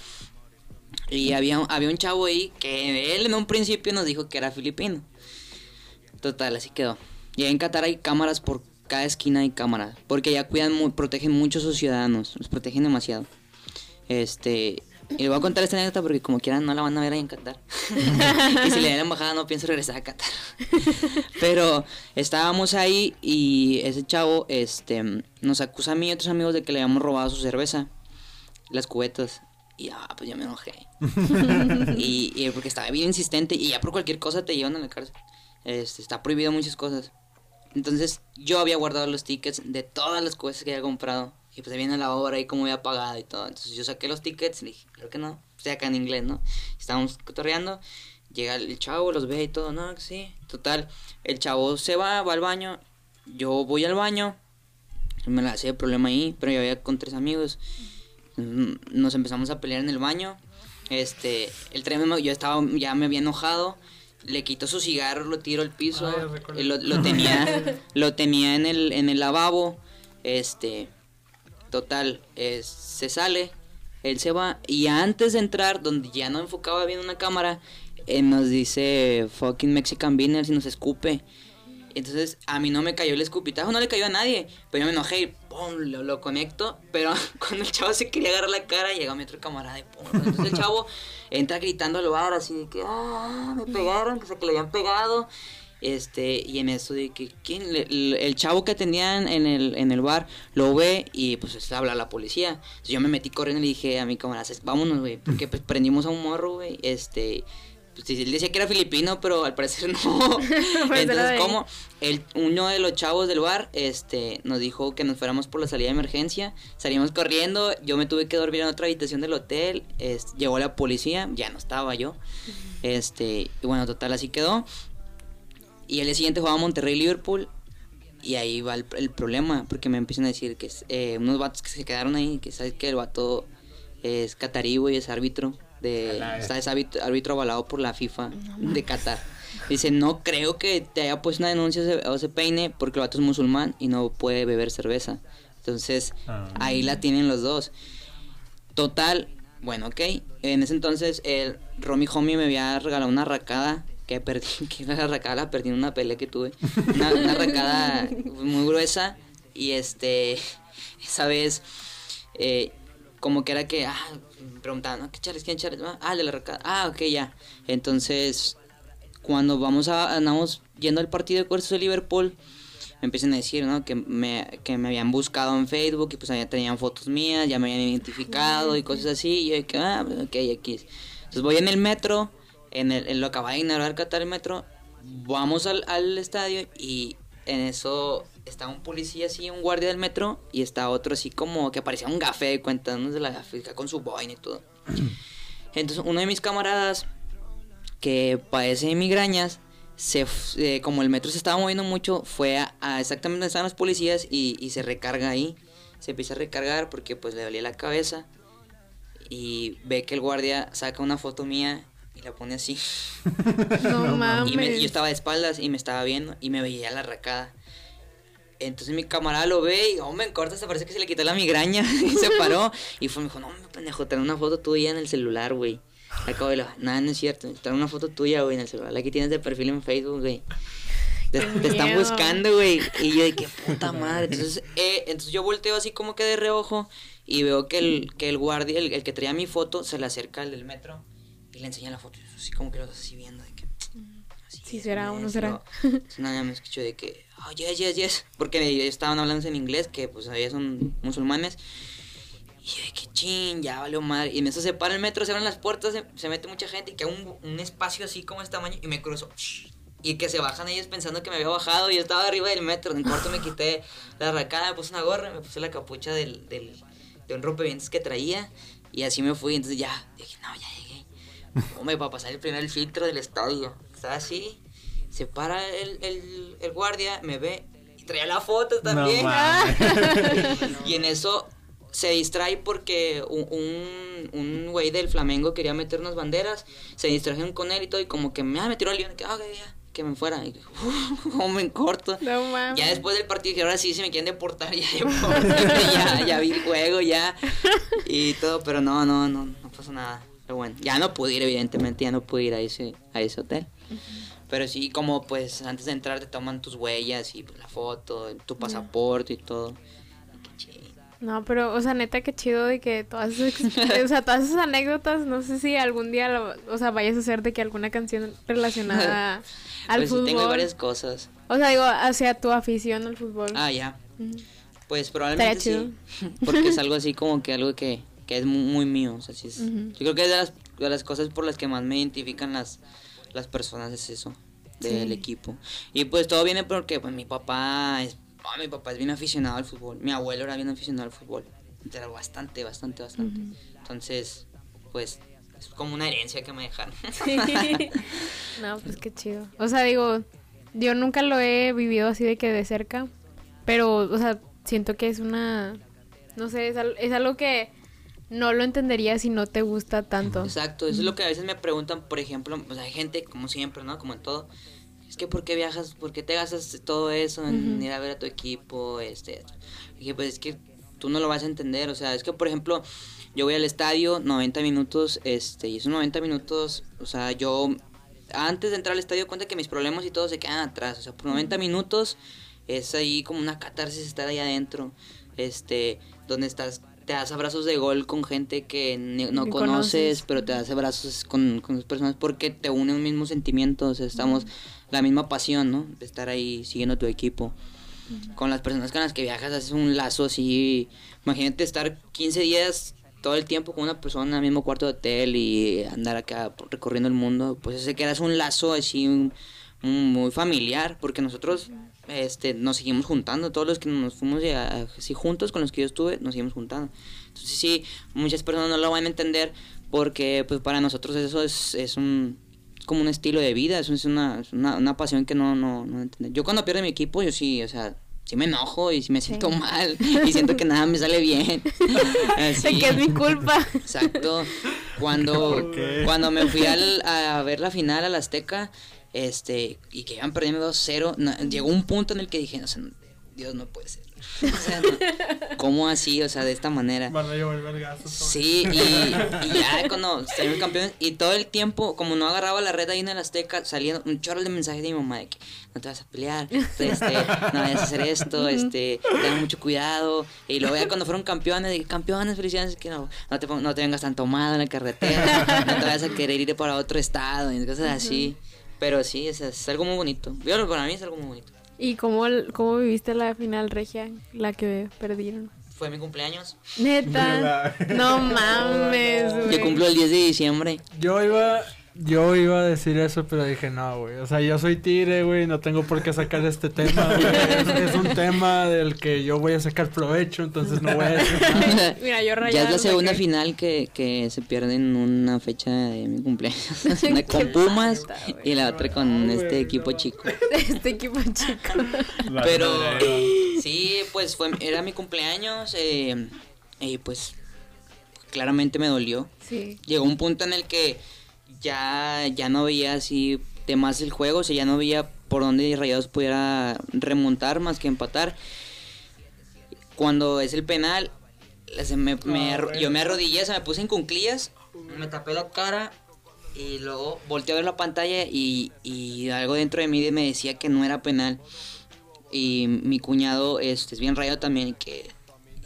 y había, había un chavo ahí que él en un principio nos dijo que era filipino. Total, así quedó. Y en Qatar hay cámaras por cada esquina hay cámaras, porque ya cuidan, protegen mucho a sus ciudadanos, los protegen demasiado. Este, y le voy a contar esta anécdota porque como quieran no la van a ver ahí en Qatar. y si le dan la embajada no pienso regresar a Qatar. Pero estábamos ahí y ese chavo este nos acusa a mí y otros amigos de que le habíamos robado su cerveza, las cubetas. Y ah, pues yo me enojé. y, y porque estaba bien insistente y ya por cualquier cosa te llevan a la cárcel. Este, está prohibido muchas cosas. Entonces yo había guardado los tickets de todas las cosas que había comprado. Y pues viene la hora y cómo había pagado y todo. Entonces yo saqué los tickets y dije, creo que no. Estoy acá en inglés, ¿no? Estábamos cotorreando. Llega el chavo, los ve y todo, no, sí. Total, el chavo se va, va al baño. Yo voy al baño. Me la hacía problema ahí, pero yo había con tres amigos. Mm, Nos empezamos a pelear en el baño. Este, el tren, me- yo estaba, ya me había enojado. Le quito su cigarro, lo tiro al piso. Ay, lo, lo tenía, lo tenía en el, en el lavabo. Este, total, es- se sale, él se va. Y antes de entrar, donde ya no enfocaba bien una cámara, eh, nos dice fucking Mexican Beaners y nos escupe. Entonces a mí no me cayó el escupitajo, no le cayó a nadie. Pero yo me enojé lo, conecto. Pero cuando el chavo se quería agarrar la cara, llega mi otro camarada y pum. Entonces el chavo entra gritando al bar así de que, ah, me pegaron, que se que le habían pegado. Este, y en eso de que, ¿quién? El chavo que tenían en el, en el bar lo ve y pues habla a la policía. Entonces yo me metí corriendo y le dije a mi camarada, vámonos, güey, porque pues prendimos a un morro, güey. Este, pues sí, él decía que era filipino, pero al parecer no. Entonces. El, uno de los chavos del bar este, nos dijo que nos fuéramos por la salida de emergencia. Salimos corriendo, yo me tuve que dormir en otra habitación del hotel. este, llegó la policía, ya no estaba yo. Este, y bueno, total, así quedó. Y el día siguiente jugaba Monterrey-Liverpool. Y ahí va el, el problema, porque me empiezan a decir que es, eh, unos vatos que se quedaron ahí, que sabes que el vato es catarí, güey, es árbitro. De, está, es árbitro, avalado por la FIFA de Qatar. Dice, no creo que te haya puesto una denuncia o ese peine porque el vato es musulmán y no puede beber cerveza. Entonces, Ah. ahí la tienen los dos. Total, bueno, ok. En ese entonces, el Romy Homie me había regalado una racada que perdí, que la racada la perdí en una pelea que tuve. Una, una racada muy gruesa. Y este, esa vez, eh, como que era que, ah, preguntaban, ¿no? ¿qué Charles? ¿Quién Charles? Ah, el de la racada. Ah, ok, ya. Entonces, cuando vamos a, andamos yendo al partido de Cuartos de Liverpool, me empiezan a decir, ¿no? Que me, que me habían buscado en Facebook y pues ya tenían fotos mías, ya me habían identificado y cosas así. Y yo que, ah, pues, ok, aquí. Entonces voy en el metro, en, el, en lo acaba de inaugurar Qatar el metro, vamos al, al estadio y en eso está un policía así, un guardia del metro, y está otro así como que parecía un gafe de cuenta, ¿no? de la gafe, con su boina y todo. Entonces uno de mis camaradas que padece de migrañas, se, eh, como el metro se estaba moviendo mucho, fue a, a exactamente donde estaban los policías y, y se recarga ahí. Se empieza a recargar porque pues le dolía la cabeza y ve que el guardia saca una foto mía y la pone así. No mames. Y me- yo estaba de espaldas y me estaba viendo y me veía la racada. Entonces mi camarada lo ve y, hombre, en corto se parece que se le quitó la migraña y se paró. Y fue, me dijo, no, pendejo, trae una foto tuya en el celular, güey. Acabo de lo, nada, no es cierto, trae una foto tuya, güey, en el celular. La que tienes de perfil en Facebook, güey. Te, están buscando, güey. Y yo de qué puta madre. Entonces, eh, entonces yo volteo así como que de reojo y veo que el, que el guardia, el, el que traía mi foto, se le acerca al del metro y le enseña la foto. Y yo así como que lo estás así viendo de que... así Sí será o no será. luego, Nada me escucho de que, oh, yes, yes, yes. Porque estaban hablando en inglés, que pues ellos son musulmanes. Y yo de que ching, ya valió madre. Y en eso se para el metro, se abren las puertas, se, se mete mucha gente y queda un, un espacio así como este tamaño y me cruzo. Y que se bajan ellos pensando que me había bajado y yo estaba arriba del metro. En corto me quité la racada, me puse una gorra, me puse la capucha del, del, de un rompevientos que traía y así me fui. Entonces ya, dije, no, ya llegué. Hombre, para pasar el primer filtro del estadio. Estaba así, se para el, el, el guardia, me ve y traía la foto también. mames. y en eso se distrae porque un, un, un güey del Flamengo quería meter unas banderas, se distrajeron con él y todo, y como que me ah, me tiró al león, que, ah, ok, ya, que me fuera. Y como me corto. No mames. Ya después del partido, que ahora sí se me quieren deportar, ya, ya, ya vi el juego, ya, y todo, pero no, no, no, no pasó nada. Pero bueno, ya no pude ir, evidentemente, ya no pude ir a ese, a ese hotel. Pero sí, como pues antes de entrar te toman tus huellas y pues, la foto, tu pasaporte y todo. Y qué chido. No, pero, o sea, neta, qué chido de que todas esas, o sea, todas esas anécdotas, no sé si algún día, lo- o sea, vayas a hacer de que alguna canción relacionada al pues sí, fútbol. tengo varias cosas. O sea, digo, hacia tu afición al fútbol. Ah, ya. Pues probablemente sí. Porque es algo así como que algo que, que es muy, muy mío. O sea, sí es-. Yo creo que es de las, de las cosas por las que más me identifican las, las personas, es eso, del Sí. equipo. Y pues todo viene porque pues, mi papá es, mi papá es bien aficionado al fútbol. Mi abuelo era bien aficionado al fútbol. Pero bastante, bastante, bastante. Entonces, pues es como una herencia que me dejaron. Sí. No, pues qué chido. O sea, digo, yo nunca lo he vivido así de que de cerca, pero, o sea, siento que es una, no sé, es, es algo que no lo entendería si no te gusta tanto. Exacto, eso es lo que a veces me preguntan, por ejemplo, pues hay gente, como siempre, ¿no? Como en todo, es que ¿por qué viajas? ¿Por qué te gastas todo eso en ir a ver a tu equipo? Este, y dije, pues es que tú no lo vas a entender, o sea, es que, por ejemplo, yo voy al estadio 90 minutos, este, y esos 90 minutos, o sea, yo antes de entrar al estadio cuenta que mis problemas y todo se quedan atrás, o sea, por 90 minutos es ahí como una catarsis estar ahí adentro, este, donde estás, te das abrazos de gol con gente que no conoces, conoces. pero te das abrazos con, con las personas porque te une un mismo sentimiento, o sea, estamos la misma pasión, ¿no? De estar ahí siguiendo tu equipo. Con las personas con las que viajas haces un lazo así, imagínate estar 15 días todo el tiempo con una persona en el mismo cuarto de hotel y andar acá recorriendo el mundo, pues ese que eras un lazo así un- un muy familiar, porque nosotros este nos seguimos juntando, todos los que nos fuimos ya, así juntos con los que yo estuve, nos seguimos juntando. Entonces sí, muchas personas no lo van a entender porque pues para nosotros eso es, es un es como un estilo de vida, eso es una, es una, una pasión que no, no, no entiende. Yo cuando pierdo mi equipo, yo sí, o sea, sí me enojo y sí me siento mal y siento que nada me sale bien. Así. que es mi culpa. Exacto. Cuando, cuando me fui al- a ver la final al Azteca, este, y que iban perdiendo 2-0, no, llegó un punto en el que dije, o sea, Dios no puede ser. O sea, no, ¿cómo así? O sea, de esta manera. Van a vergazos. Sí, y, y ya cuando salimos campeones, y todo el tiempo, como no agarraba la red ahí en el Azteca, salían un chorro de mensajes de mi mamá de que no te vas a pelear, este, no vayas a hacer esto, este, ten mucho cuidado. Y luego ya cuando fueron campeones, dije, campeones, felicidades, que no, no te, no te vengas tan tomado en la carretera, no te vayas a querer ir para otro estado, y cosas así. Pero sí, es, es algo muy bonito. Yo, para mí es algo muy bonito. ¿Y cómo, cómo viviste la final regia, la que perdieron? Fue mi cumpleaños. Neta. No mames, güey. Yo cumplo el 10 de diciembre. Yo iba, yo iba a decir eso, pero dije, no, güey. O sea, yo soy tigre, güey. No tengo por qué sacar este tema, güey. Es, es un tema del que yo voy a sacar provecho, entonces no voy a decir nada. Mira, yo Ya es la segunda final que, que se pierde en una fecha de mi cumpleaños. Una con Pumas falta, y la otra con No, este equipo no. chico. Este equipo chico. Pero sí, pues fue era mi cumpleaños eh, y pues claramente me dolió. Sí. Llegó un punto en el que ya, ya no veía así de más el juego, o sea, ya no veía por dónde Rayados pudiera remontar más que empatar. Cuando es el penal, se me- me Ah, yo me arrodillé, se me puse en cunclillas, me tapé la cara y luego volteé a ver la pantalla y, y algo dentro de mí me decía que no era penal. Y mi cuñado este, es bien rayado también que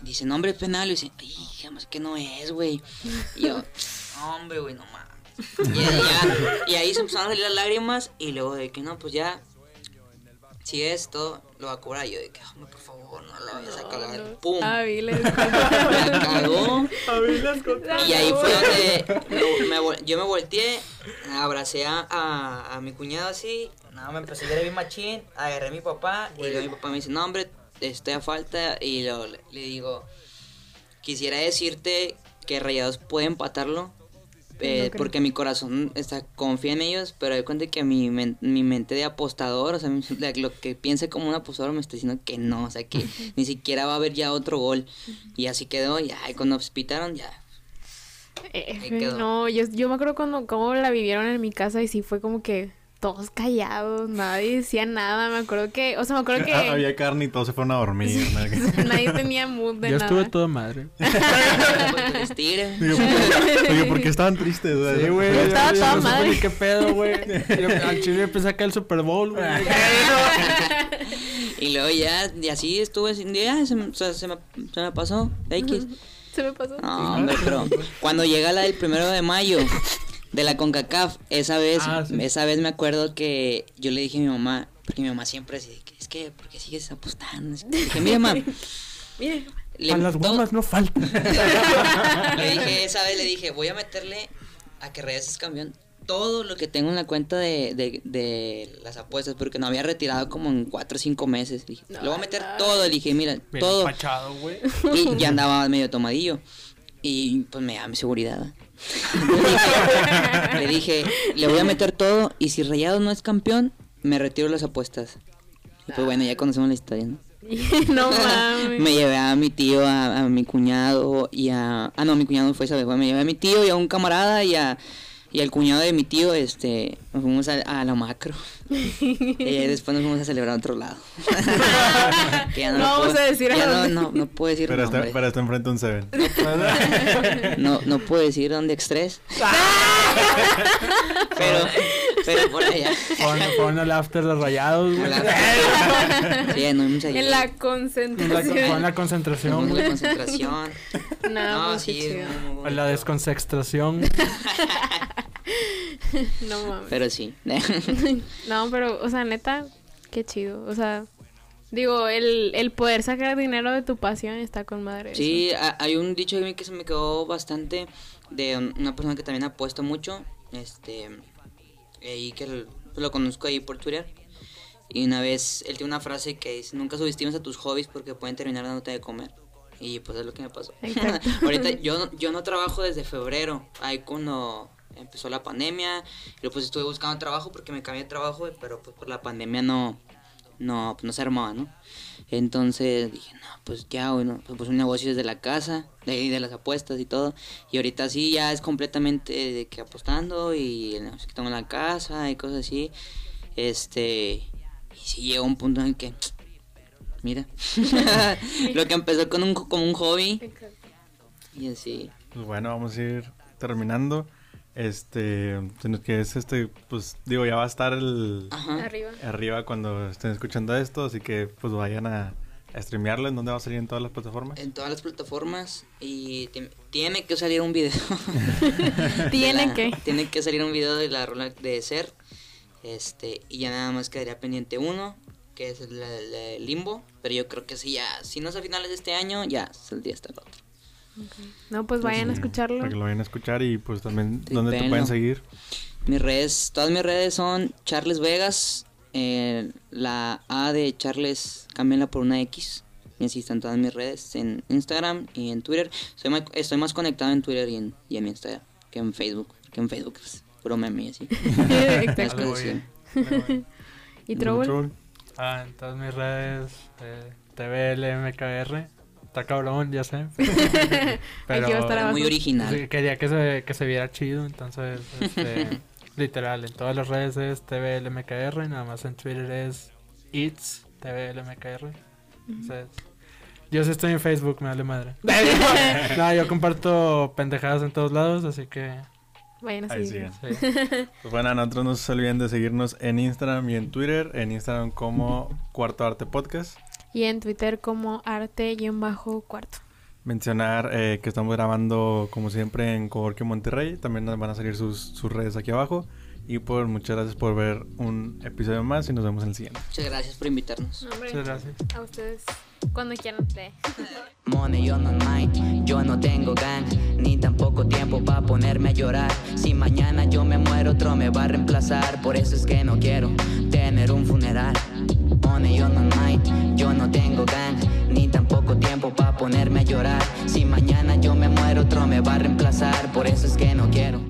dice, no hombre, es penal. Y dice, ay, jamás que no es, güey. Y yo, "No, hombre, güey, no mames. Y, ya- y ahí se empezaron a salir las lágrimas y luego de que no, pues ya si es todo, lo va a cobrar. Yo de que, hombre, por favor, no lo vayas a cagar. ¡Pum! Ah, Viles. La cagó. Y ahí fue donde me- me vol- yo me volteé, abracé a, a, a mi cuñado así, no, me empecé a llorar bien machín, agarré a mi papá y luego mi papá me dice, no hombre, estoy a falta y luego le, le digo, quisiera decirte que Rayados puede empatarlo. Eh, No porque mi corazón está confía en ellos, pero doy cuenta que mi, men- mi mente de apostador, o sea, mi- la- lo que piense como un apostador me está diciendo que no, o sea, que ni siquiera va a haber ya otro gol. Y así quedó, y ay, cuando pitaron, ya, Eh, quedó. no, yo, yo me acuerdo cuando cómo la vivieron en mi casa y sí fue como que todos callados, nadie decía nada. Me acuerdo que, o sea, me acuerdo que Ah, Había carne y todos se fueron a dormir. ¿no? nadie tenía mood de Yo nada. estuve todo madre. que. Digo, ¿por- Oye, ¿por qué estaban tristes? Sí, güey. Yo yo- estaba yo toda madre. qué pedo, güey. Yo- Al chile empecé a caer el Super Bowl, güey. Y luego ya, y así estuve sin día, se, me- o sea, se me, se me pasó, X. Se me pasó. No, hombre, pero cuando llega la del primero de mayo de la CONCACAF, esa vez, Ah, sí. esa vez me acuerdo que yo le dije a mi mamá, porque mi mamá siempre así, es que, ¿por qué sigues apostando? Que- Dije, mira, mamá, Mire, le, a las guamas no falta. le dije, esa vez le dije, voy a meterle a que Reyes es campeón todo lo que tengo en la cuenta de, de, de las apuestas, porque no había retirado como en 4 o 5 meses. Dije, le voy a meter todo, le dije, mira, Bien todo. empachado. Y ya andaba medio tomadillo. Y pues me da mi seguridad. le, le dije, le voy a meter todo y si Rayados no es campeón, me retiro las apuestas. Y pues bueno, ya conocemos la historia, ¿no? no mames. Me llevé a mi tío, a, a mi cuñado y a... Ah, no, mi cuñado no fue esa vez. Me llevé a mi tío y a un camarada y a... Y al cuñado de mi tío, este, nos fuimos a, a la macro. y después nos fuimos a celebrar a otro lado. Que ya No lo vamos puedo- a decir a no, no, no puedo decir Pero está, nombre. pero está enfrente de un Seven. No, no puedo decir dónde extres. pero, pero por allá. Fueron al after de rayados, güey. Sí, no hemos En la concentración. Fueron la concentración, la güey. concentración. No, No, sí, chido. muy, la desconcentración. No mames. Pero sí. No, pero, o sea, neta, qué chido. O sea, digo, el, el poder sacar dinero de tu pasión está con madre. Sí, ha- hay un dicho de mí que se me quedó bastante de un- una persona que también apuesta mucho, este, y que lo, lo conozco ahí por Twitter. Y una vez él tiene una frase que dice, nunca subestimes a tus hobbies porque pueden terminar dándote de comer. Y pues es lo que me pasó. Ahorita yo, no- yo no trabajo desde febrero, ahí cuando empezó la pandemia, y pues estuve buscando trabajo porque me cambié de trabajo, pero pues por la pandemia no, no, pues no se armaba, ¿no? Entonces dije, no, pues ya, bueno, pues, pues un negocio desde la casa, de ahí de las apuestas y todo. Y ahorita sí ya es completamente de que apostando y el negocio que tengo en la casa y cosas así. Este, y sí llegó un punto en que, mira, lo que empezó con un, como un hobby y así. Pues bueno, vamos a ir terminando. Este, se nos- que es este, pues digo, ya va a estar el Ajá. Arriba. arriba cuando estén escuchando esto, así que pues vayan a, a streamearlo, en donde va a salir en todas las plataformas. En todas las plataformas y ti- tiene que salir un video. Tiene De la- que. Tiene que salir un video de la rola de Ser. Este, y ya nada más quedaría pendiente uno, que es el, el- el Limbo. Pero yo creo que si ya, si no es a finales de este año, ya saldría hasta el otro. No, pues vayan a escucharlo. Para que lo vayan a escuchar y pues también donde te pueden seguir. Mis redes, todas mis redes son Charles Vegas. eh, la A de Charles, cámbienla por una X. Y así están todas mis redes en Instagram y en Twitter. Soy más- estoy más conectado en Twitter y en, y en mi Instagram que en Facebook. Que en Facebook, pues, puro meme y así. Exacto. ¿Y Trouble? Ah, en todas mis redes, eh, TVLMKR. Está cabrón, ya sé. Estar abajo. Muy original. Sí, quería que se, que se viera chido, entonces, este, literal, en todas las redes es TVLMKR, nada más en Twitter es It's TVLMKR. Entonces, yo sí estoy en Facebook, me vale madre. no, yo comparto pendejadas en todos lados, así que, Vayan a sí. Pues bueno, a nosotros no se olviden de seguirnos en Instagram y en Twitter. En Instagram como Cuarto Arte Podcast. Y en Twitter como arte-cuarto. Mencionar eh, que estamos grabando como siempre en Coworking Monterrey. También nos van a salir sus, sus redes aquí abajo. Y por muchas gracias por ver un episodio más y nos vemos en el siguiente. Muchas gracias por invitarnos. No, Muchas gracias. a ustedes cuando quieran. Sí. Money on my mind, yo no tengo gang, ni tampoco tiempo pa' ponerme a llorar. Si mañana yo me muero, otro me va a reemplazar. Por eso es que no quiero tener un funeral. Money on my mind, yo no tengo gang, ni tampoco tiempo pa' ponerme a llorar. Si mañana yo me muero, otro me va a reemplazar. Por eso es que no quiero